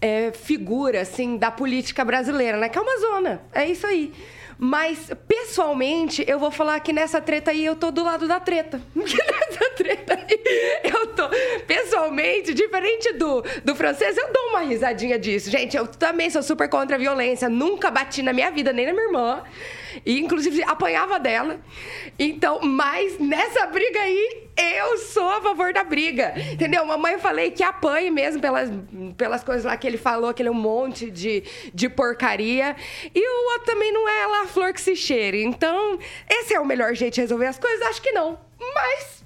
é, figura, assim, da política brasileira, né? Que é uma zona. É isso aí. Mas, pessoalmente, eu vou falar que nessa treta aí eu tô do lado da treta. Treta aí eu tô. Pessoalmente, diferente do, do francês, eu dou uma risadinha disso. Gente, eu também sou super contra a violência. Nunca bati na minha vida, nem na minha irmã. E, inclusive, apanhava dela. Então, mas nessa briga aí, eu sou a favor da briga. Entendeu? Mamãe eu falei que apanhe mesmo pelas, pelas coisas lá que ele falou, aquele monte de, de porcaria. E o outro também não é lá a flor que se cheire. Então, esse é o melhor jeito de resolver as coisas? Acho que não. Mas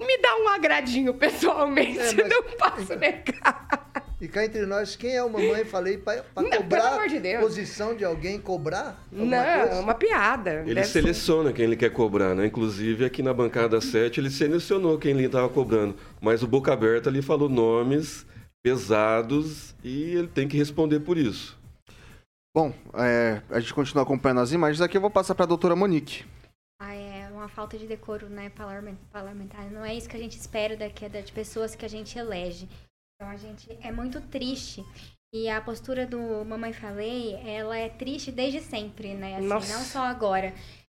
me dá um agradinho pessoalmente. É, mas- Não posso negar. E cá entre nós, quem é o mamãe? Falei para cobrar pelo amor de Deus. posição de alguém, cobrar? Não, é uma piada. Ele Deve ser. seleciona quem ele quer cobrar, né? Inclusive aqui na bancada 7 ele selecionou quem ele estava cobrando. Mas o Boca Aberta ali falou nomes pesados e ele tem que responder por isso. Bom, é, a gente continua acompanhando as imagens. Aqui eu vou passar para a doutora Monique. É uma falta de decoro, né, parlamen- parlamentar. Não é isso que a gente espera daqui, de pessoas que a gente elege. Então a gente é muito triste. E a postura do Mamãe Falei, ela é triste desde sempre, né? Assim, não só agora.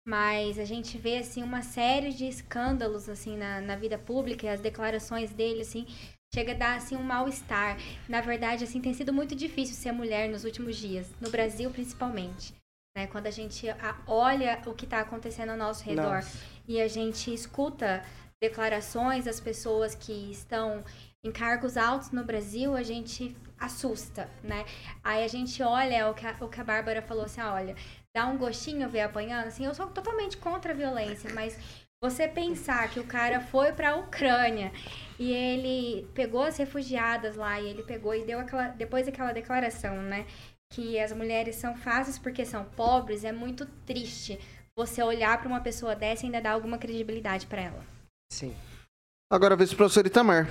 Mas a gente vê, assim, uma série de escândalos, assim, na, na vida pública. E as declarações dele, assim, chega a dar, assim, um mal-estar. Na verdade, assim, tem sido muito difícil ser mulher nos últimos dias. No Brasil, principalmente. Né? Quando a gente olha o que está acontecendo ao nosso redor Nossa. e a gente escuta declarações das pessoas que estão em cargos altos no Brasil, a gente assusta, né? Aí a gente olha o que a, o que a Bárbara falou assim, ah, olha, dá um gostinho ver apanhando, assim, eu sou totalmente contra a violência, mas você pensar que o cara foi para a Ucrânia e ele pegou as refugiadas lá e ele pegou e deu aquela depois aquela declaração, né, que as mulheres são fáceis porque são pobres, é muito triste você olhar para uma pessoa dessa e ainda dar alguma credibilidade para ela. Sim. Agora vê se o professor Itamar.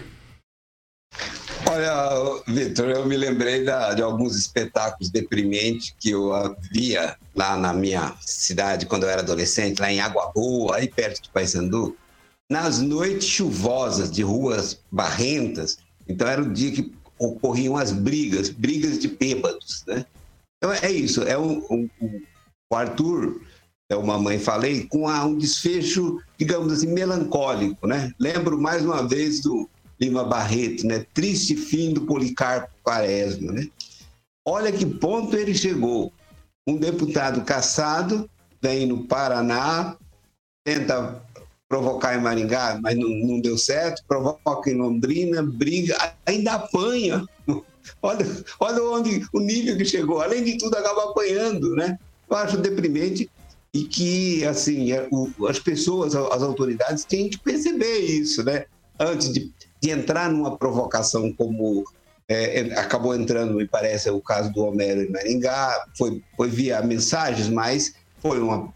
Olha, Vitor, eu me lembrei da- de alguns espetáculos deprimentes que eu via lá na minha cidade quando eu era adolescente, lá em Água Boa, aí perto de Paysandu. Nas noites chuvosas de ruas barrentas, então era o dia que ocorriam as brigas, brigas de bêbados, né? Então é isso, é um, um- um- o Arthur, é uma mãe falei, com a- um desfecho, digamos assim, melancólico, né? Lembro mais uma vez do Lima Barreto, né? Triste fim do Policarpo Quaresma, né? Olha que ponto ele chegou. Um deputado caçado vem no Paraná, tenta provocar em Maringá, mas não, não deu certo, provoca em Londrina, briga, ainda apanha. Olha, olha onde o nível que chegou. Além de tudo, acaba apanhando, né? Eu acho deprimente e que, assim, é, as pessoas, as autoridades têm que perceber isso, né? Antes de, de entrar numa provocação como é, acabou entrando, me parece, o caso do Homero em Maringá, foi, foi via mensagens, mas foi uma.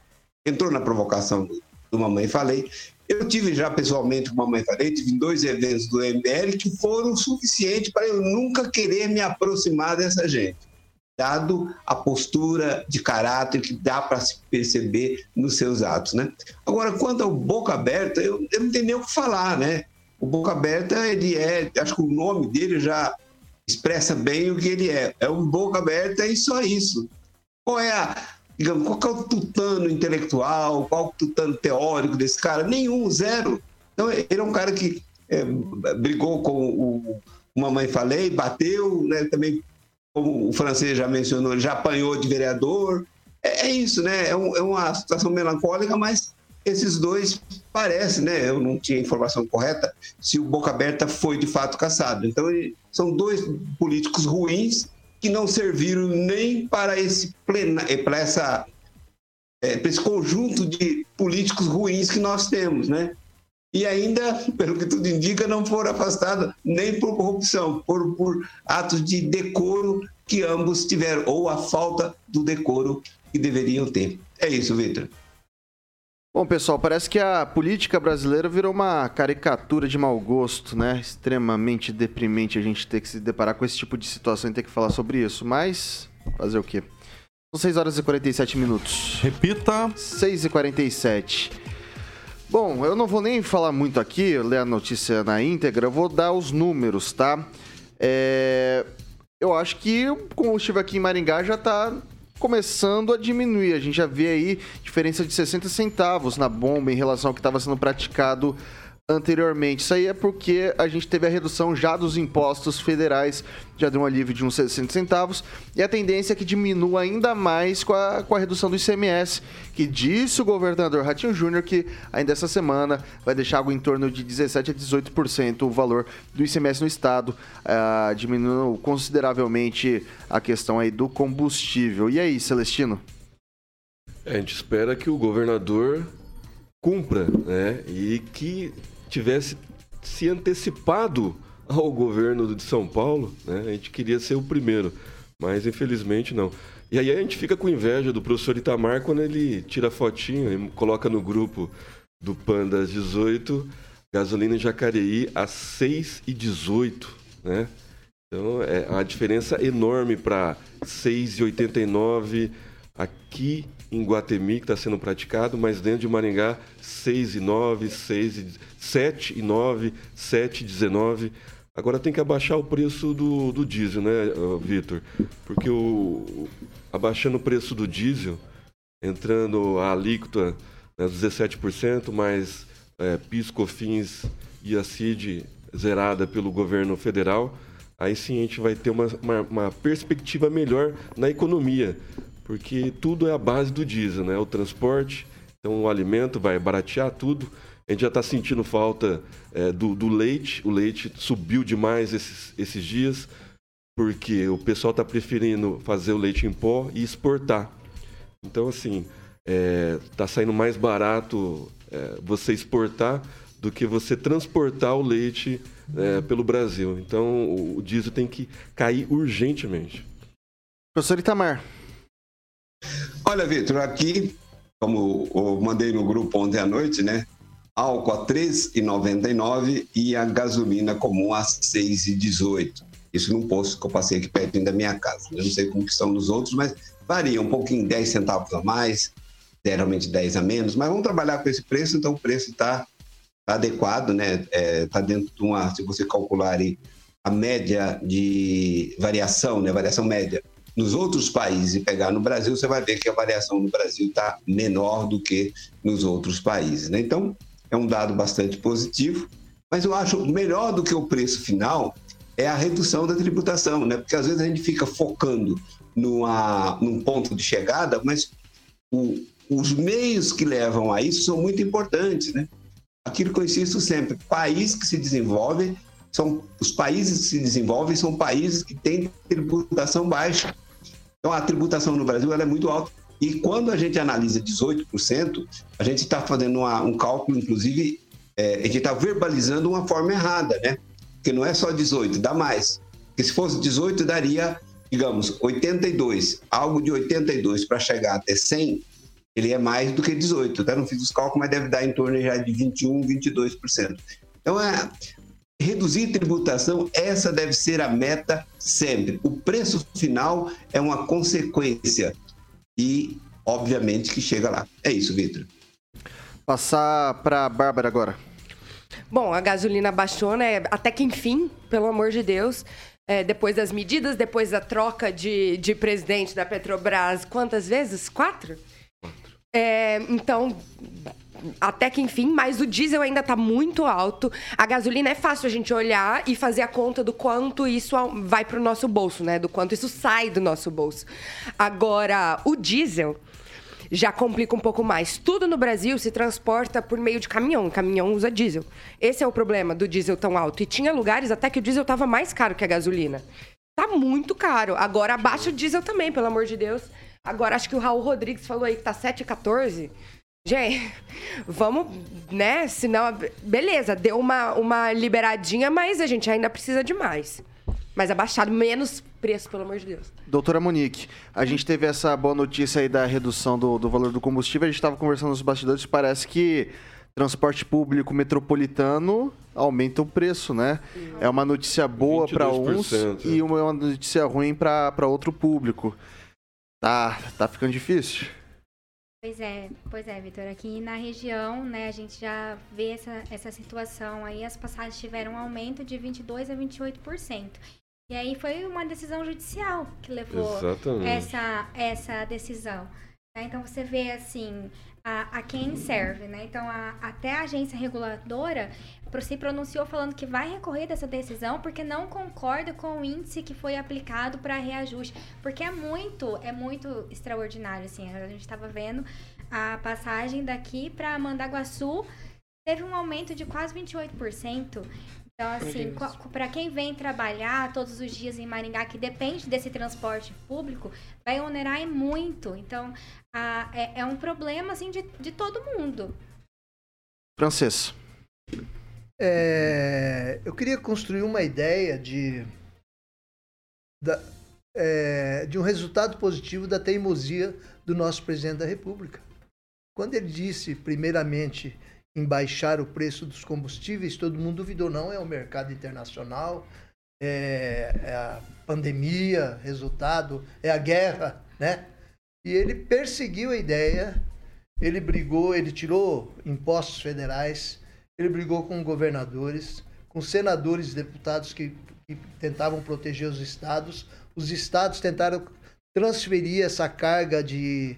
entrou na provocação do, Mamãe Falei. Eu tive já pessoalmente com Mamãe Falei, tive dois eventos do MBL que foram suficientes para eu nunca querer me aproximar dessa gente, dado a postura de caráter que dá para se perceber nos seus atos, né? Agora, quanto ao Boca Aberta, eu, eu não tenho nem o que falar, né? O Boca Aberta, ele é, acho que o nome dele já expressa bem o que ele é. É um boca aberta e só isso. Qual é a, digamos, qual é o tutano intelectual, qual é o tutano teórico desse cara? Nenhum, zero. Então, ele é um cara que é, brigou com o, o Mamãe Falei, bateu, né, também, como o francês já mencionou, ele já apanhou de vereador. É, é isso, né? É, um, é uma situação melancólica, mas esses dois parece, né? Eu não tinha informação correta se o Boca Aberta foi de fato caçado. Então, são dois políticos ruins que não serviram nem para esse plena, eh, para essa é, para esse conjunto de políticos ruins que nós temos, né? E ainda, pelo que tudo indica, não foram afastados nem por corrupção, por, por atos de decoro que ambos tiveram, ou a falta do decoro que deveriam ter. É isso, Vitor. Bom, pessoal, parece que a política brasileira virou uma caricatura de mau gosto, né? Extremamente deprimente a gente ter que se deparar com esse tipo de situação e ter que falar sobre isso. Mas, fazer o quê? São 6 horas e 47 minutos. Repita. 6 e 47. Bom, eu não vou nem falar muito aqui, ler a notícia na íntegra, eu vou dar os números, tá? É... Eu acho que o combustível aqui em Maringá já tá começando a diminuir. A gente já vê aí diferença de 60 centavos na bomba em relação ao que estava sendo praticado anteriormente. Isso aí é porque a gente teve a redução já dos impostos federais, já deu um alívio de uns 60 centavos, e a tendência é que diminua ainda mais com a, com a redução do ICMS, que disse o governador Ratinho Júnior que ainda essa semana vai deixar algo em torno de 17 a 18% o valor do ICMS no estado, uh, diminuindo consideravelmente a questão aí do combustível. E aí, Celestino? A gente espera que o governador cumpra, né? E que tivesse se antecipado ao governo de São Paulo, né? A gente queria ser o primeiro, mas infelizmente não. E aí a gente fica com inveja do professor Itamar quando ele tira fotinho e coloca no grupo do Pandas 18, gasolina em Jacareí a 6,18, né? Então é uma diferença enorme para 6,89 aqui em Guatemi, que está sendo praticado, mas dentro de Maringá, 6 e 9, 6 e 7 e 9, 7 e 19. Agora tem que abaixar o preço do, do diesel, né, Vitor? Porque o, abaixando o preço do diesel, entrando a alíquota né, 17%, mais é, PIS, COFINS e a CID zerada pelo governo federal, aí sim a gente vai ter uma, uma, uma perspectiva melhor na economia porque tudo é a base do diesel, né? O transporte, então o alimento vai baratear tudo. A gente já está sentindo falta é, do, do, leite. O leite subiu demais esses, esses dias, porque o pessoal está preferindo fazer o leite em pó e exportar. Então, assim, está é, tá saindo mais barato é, você exportar do que você transportar o leite é, pelo Brasil. Então, o, o diesel tem que cair urgentemente. Professor Itamar. Olha, Vitor, aqui, como eu mandei no grupo ontem à noite, né? Álcool a R$ 3,99 e a gasolina comum a R$ 6,18. Isso num posto que eu passei aqui perto da minha casa. Eu não sei como que estão nos outros, mas varia um pouquinho, 10 centavos a mais, geralmente 10 a menos, mas vamos trabalhar com esse preço, então o preço está tá adequado, né? Está é, tá dentro de uma, se você calcular aí a média de variação, né? Variação média nos outros países e pegar no Brasil, você vai ver que a variação no Brasil está menor do que nos outros países. Né? Então, é um dado bastante positivo, mas eu acho melhor do que o preço final é a redução da tributação, né? porque às vezes a gente fica focando numa, num ponto de chegada, mas o, os meios que levam a isso são muito importantes. Né? Aquilo que eu insisto sempre: país que se desenvolve são os países que se desenvolvem são países que têm tributação baixa. Então, a tributação no Brasil é muito alta. E quando a gente analisa 18%, a gente está fazendo uma, um cálculo, inclusive, é, a gente está verbalizando uma forma errada, né? Porque não é só 18, dá mais. Porque se fosse 18, daria, digamos, 82. Algo de 82 para chegar até 100, ele é mais do que 18. Tá? Não fiz os cálculos, mas deve dar em torno já de 21, 22%. Então, é, reduzir tributação, essa deve ser a meta sempre. O preço final é uma consequência e, obviamente, que chega lá. É isso, Vitor. Passar para a Bárbara agora. Bom, a gasolina baixou, né? Até que enfim, pelo amor de Deus. É, depois das medidas, depois da troca de, de presidente da Petrobras, quantas vezes? Quatro? É, então, até que enfim, mas o diesel ainda está muito alto. A gasolina é fácil a gente olhar e fazer a conta do quanto isso vai para o nosso bolso, né? Do quanto isso sai do nosso bolso. Agora, o diesel já complica um pouco mais. Tudo no Brasil se transporta por meio de caminhão. caminhão usa diesel. Esse é o problema do diesel tão alto. E tinha lugares até que o diesel estava mais caro que a gasolina. Tá muito caro. Agora abaixa o diesel também, pelo amor de Deus. Agora acho que o Raul Rodrigues falou aí que tá 7,14. Gente, vamos, né? Senão, beleza, deu uma, uma liberadinha, mas a gente ainda precisa de mais. Mas abaixado menos preço, pelo amor de Deus. Doutora Monique, a gente teve essa boa notícia aí da redução do, do valor do combustível. A gente estava conversando nos bastidores, parece que transporte público metropolitano aumenta o preço, né? É uma notícia boa para uns é. e uma, uma notícia ruim para outro público. Tá, tá ficando difícil. Pois é, pois é, Vitor. Aqui na região, né, a gente já vê essa, essa situação aí. As passagens tiveram um aumento de 22% a 28%. E aí foi uma decisão judicial que levou essa, essa decisão. Né? Então você vê assim, a, a quem serve, né? Então a, até a agência reguladora se pronunciou falando que vai recorrer dessa decisão porque não concorda com o índice que foi aplicado para reajuste, porque é muito, é muito extraordinário assim. A gente estava vendo a passagem daqui para Mandaguaçu teve um aumento de quase 28%. Então, assim, para quem vem trabalhar todos os dias em Maringá, que depende desse transporte público, vai onerar muito. Então, a, é, é, um problema, assim, de, de todo mundo. Francês. É, eu queria construir uma ideia de, da, é, de um resultado positivo da teimosia do nosso presidente da República. Quando ele disse, primeiramente, em baixar o preço dos combustíveis, todo mundo duvidou, não, é o mercado internacional, é, é a pandemia, resultado, é a guerra, né? E ele perseguiu a ideia, ele brigou, ele tirou impostos federais, ele brigou com governadores, com senadores deputados que, que tentavam proteger os estados. Os estados tentaram transferir essa carga de,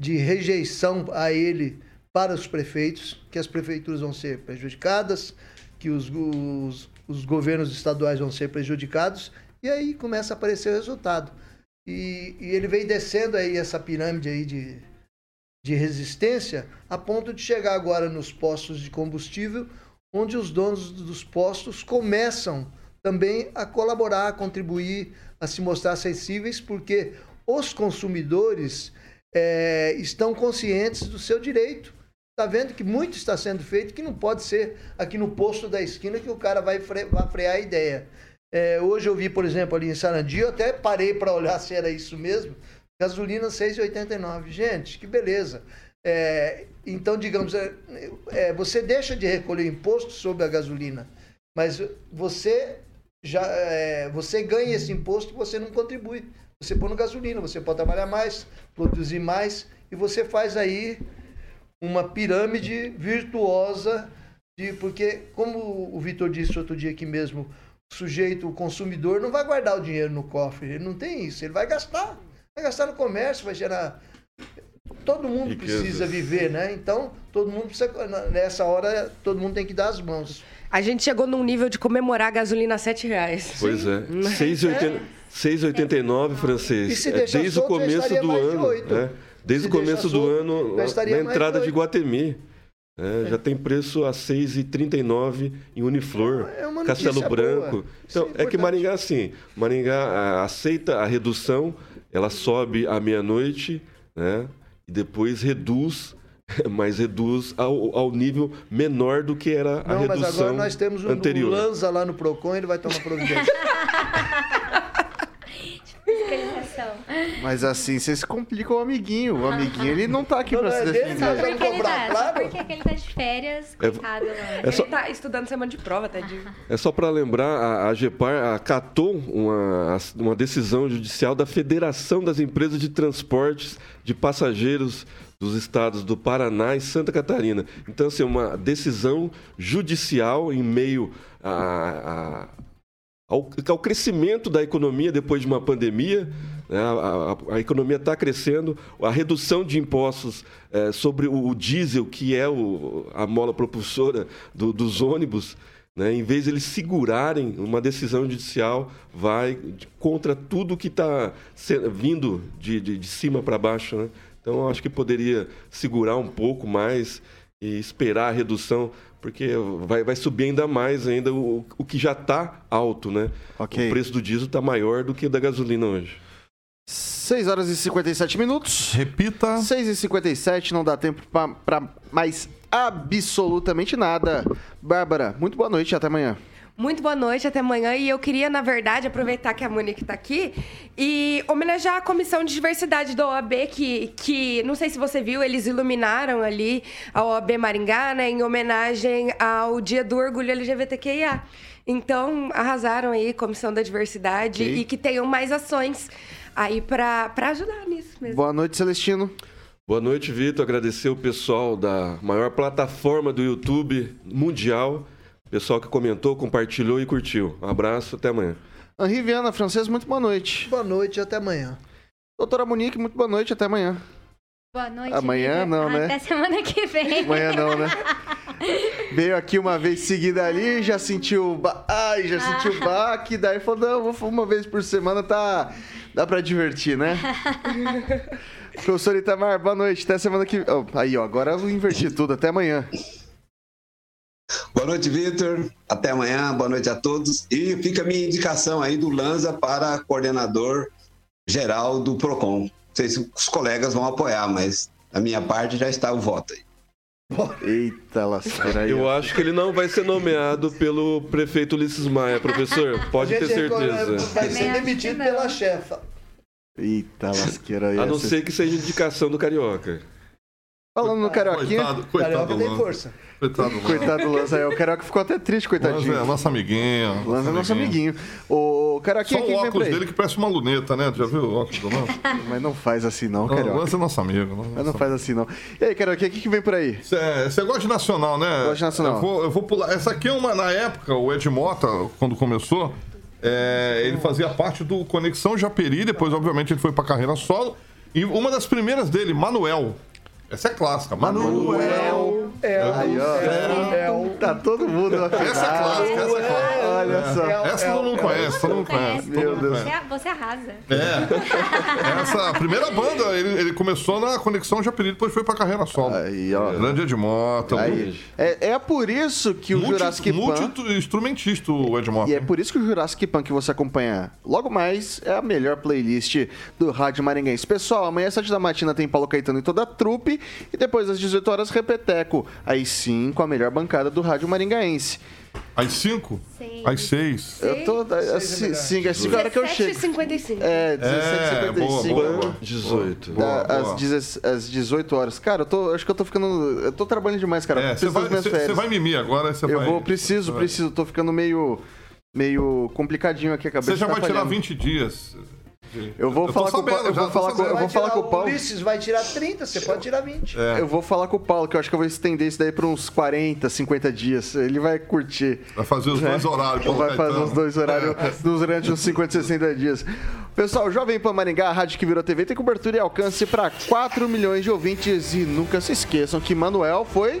de rejeição a ele para os prefeitos, que as prefeituras vão ser prejudicadas, que os, os, os governos estaduais vão ser prejudicados, e aí começa a aparecer o resultado. E, e ele vem descendo aí essa pirâmide aí de, de resistência a ponto de chegar agora nos postos de combustível, onde os donos dos postos começam também a colaborar, a contribuir, a se mostrar sensíveis, porque os consumidores é, estão conscientes do seu direito está vendo que muito está sendo feito que não pode ser aqui no posto da esquina que o cara vai, fre vai frear a ideia. É, hoje eu vi, por exemplo, ali em Sarandi, eu até parei para olhar se era isso mesmo. Gasolina 6,89. Gente, que beleza. É, então, digamos, é, é, você deixa de recolher imposto sobre a gasolina, mas você já é, você ganha esse imposto e você não contribui. Você põe no gasolina, você pode trabalhar mais, produzir mais e você faz aí uma pirâmide virtuosa de porque como o Vitor disse outro dia aqui mesmo, o sujeito, o consumidor não vai guardar o dinheiro no cofre, ele não tem isso, ele vai gastar, vai gastar no comércio, vai gerar todo mundo Riquezas. precisa viver, né? Então, todo mundo precisa nessa hora todo mundo tem que dar as mãos. A gente chegou num nível de comemorar a gasolina a 7 reais. Pois é. 6,89 francês. É, desde o começo do ano. É. Desde o começo do ano, na entrada de Guatemi. É, é. Já tem preço a 6,39 em Uniflor, é Castelo Branco. Boa. Então, é, é, que Maringá, assim, Maringá aceita a redução, ela sobe à meia-noite, né? E depois reduz mas reduz ao, ao nível menor do que era a Não, mas redução agora nós temos um, anterior. um Lanza lá no Procon, ele vai tomar providência. Fiscalização. Mas assim, vocês complicam o amiguinho. O amiguinho, ele não tá aqui Não, pra não se é defender. não. Porque ele cobrar, tá, só claro. porque ele tá de férias, É- coitado, mano. É só- Ele tá estudando semana de prova, tadinho. É só para lembrar, a, a GEPAR acatou uma, uma decisão judicial da Federação das Empresas de Transportes de Passageiros dos estados do Paraná e Santa Catarina. Então, assim, uma decisão judicial em meio a, a- ao, ao crescimento da economia depois de uma pandemia. né? A, a- a economia está crescendo, a redução de impostos eh, sobre o, o diesel, que é o- a mola propulsora do- dos ônibus, né? em vez de eles segurarem uma decisão judicial, vai contra tudo que está vindo de, de, de cima para baixo. Né? Então, eu acho que poderia segurar um pouco mais e esperar a redução, porque vai, vai subir ainda mais ainda o, o que já está alto, né? Ok. O preço do diesel está maior do que o da gasolina hoje. 6 horas e 57 minutos. Repita. 6 e 57 não dá tempo pra mais absolutamente nada. Bárbara, muito boa noite e até amanhã. Muito boa noite, até amanhã. E eu queria, na verdade, aproveitar que a Monique está aqui e homenagear a Comissão de Diversidade da OAB, que, que não sei se você viu, eles iluminaram ali a OAB Maringá, né, em homenagem ao Dia do Orgulho LGBTQIA. Então, arrasaram aí, Comissão da Diversidade, Ok. e que tenham mais ações aí para ajudar nisso mesmo. Boa noite, Celestino. Boa noite, Vitor. Agradecer o pessoal da maior plataforma do YouTube mundial. Pessoal que comentou, compartilhou e curtiu. Um abraço, até amanhã. Henri Viana, francês, muito boa noite. Boa noite e até amanhã. Doutora Monique, muito boa noite, até amanhã. Boa noite. Amanhã Vitor. não, né? Até semana que vem. Amanhã não, né? Veio aqui uma vez seguida ali, já sentiu. Ba... Ai, já sentiu baque, daí falou: não, vou uma vez por semana, tá. Dá pra divertir, né? Professor Itamar, boa noite, até semana que. Oh, aí, ó, agora eu inverti tudo, até amanhã. Boa noite, Vitor. Até amanhã. Boa noite a todos. E fica a minha indicação aí do Lanza para coordenador geral do PROCON. Não sei se os colegas vão apoiar, mas da minha parte já está o voto aí. Eita, lasqueira aí. Eu acho que ele não vai ser nomeado pelo prefeito Ulisses Maia, professor. Pode ter certeza. Vai ser demitido pela chefa. Eita, lasqueira aí. A não ser que seja indicação do Carioca. Falando no Carioquinha. Coitado, coitado Carioca tem Lanza. força. Coitado do Lanza. Coitado do Lanza aí, o Carioca ficou até triste, Lanza coitadinho. é nosso amiguinho. Lanza é nosso amiguinho. O Só Carioquinha, o quem vem por óculos dele que parece uma luneta, né? Já viu o óculos do Lanza? Mas não faz assim não, Não, o Carioca. Lanza é nosso amigo. Não, Mas não faz assim não. E aí, Carioquinha, o que, que vem por aí? Você gosta de nacional, né? Gosto de nacional. Eu vou, eu vou pular. Essa aqui é uma, na época, o Ed Mota, quando começou, é, ele fazia parte do Conexão Japeri, depois, obviamente, ele foi pra carreira solo. E uma das primeiras dele, Manuel. Essa é clássica. Manuel. É, Aí, ó. é, é, Tá todo mundo Essa é clássica, essa é clássica. Olha só. Essa todo mundo conhece, todo mundo conhece. Meu Deus. Você, você arrasa. É. Essa a primeira banda, ele, ele começou na Conexão Japeri, depois foi pra carreira solo. Aí, ó. Grande Ed Mota. Aí. É, é por isso que o Jurassic Pan... Multi-instrumentista, o Ed Mota. E é por isso que o Jurassic Pan que você acompanha logo mais é a melhor playlist do Rádio Maringuense. Pessoal, amanhã às 7 da matina tem Paulo Caetano e toda a trupe. E depois às 18 horas, Repeteco. Aí sim, com a melhor bancada do Rádio Maringaense. Às 5? Seis. Às 6. Eu tô. Assim, sim, é 5 horas que eu chego. 17h55. É, É, boa, 17h55. boa, boa. 18. Da- Boa, boa. às, 10 às 18 horas. Cara, eu tô, acho que eu tô ficando. Eu tô trabalhando demais, cara. É, você Preciso vai, cê- cê vai mimir agora, você Eu vai... vou, preciso, vai- preciso. Tô ficando meio. meio complicadinho aqui a cabeça. Você já tá vai tirar falhando. 20 dias. Eu vou falar com o Paulo. Eu vou falar com, sabendo. eu vou Vai falar tirar com o Paulo. Ulisses vai tirar 30, você pode tirar 20. É, Eu vou falar com o Paulo, que eu acho que eu vou estender isso daí pra uns 40, 50 dias. Ele vai curtir. vai fazer os dois horários. Paulo Vai fazer os dois horários durante uns 50, 60 dias. Pessoal, Jovem Pan Maringá, a rádio que virou TV, tem cobertura e alcance para 4 milhões de ouvintes. E nunca se esqueçam que Manuel foi.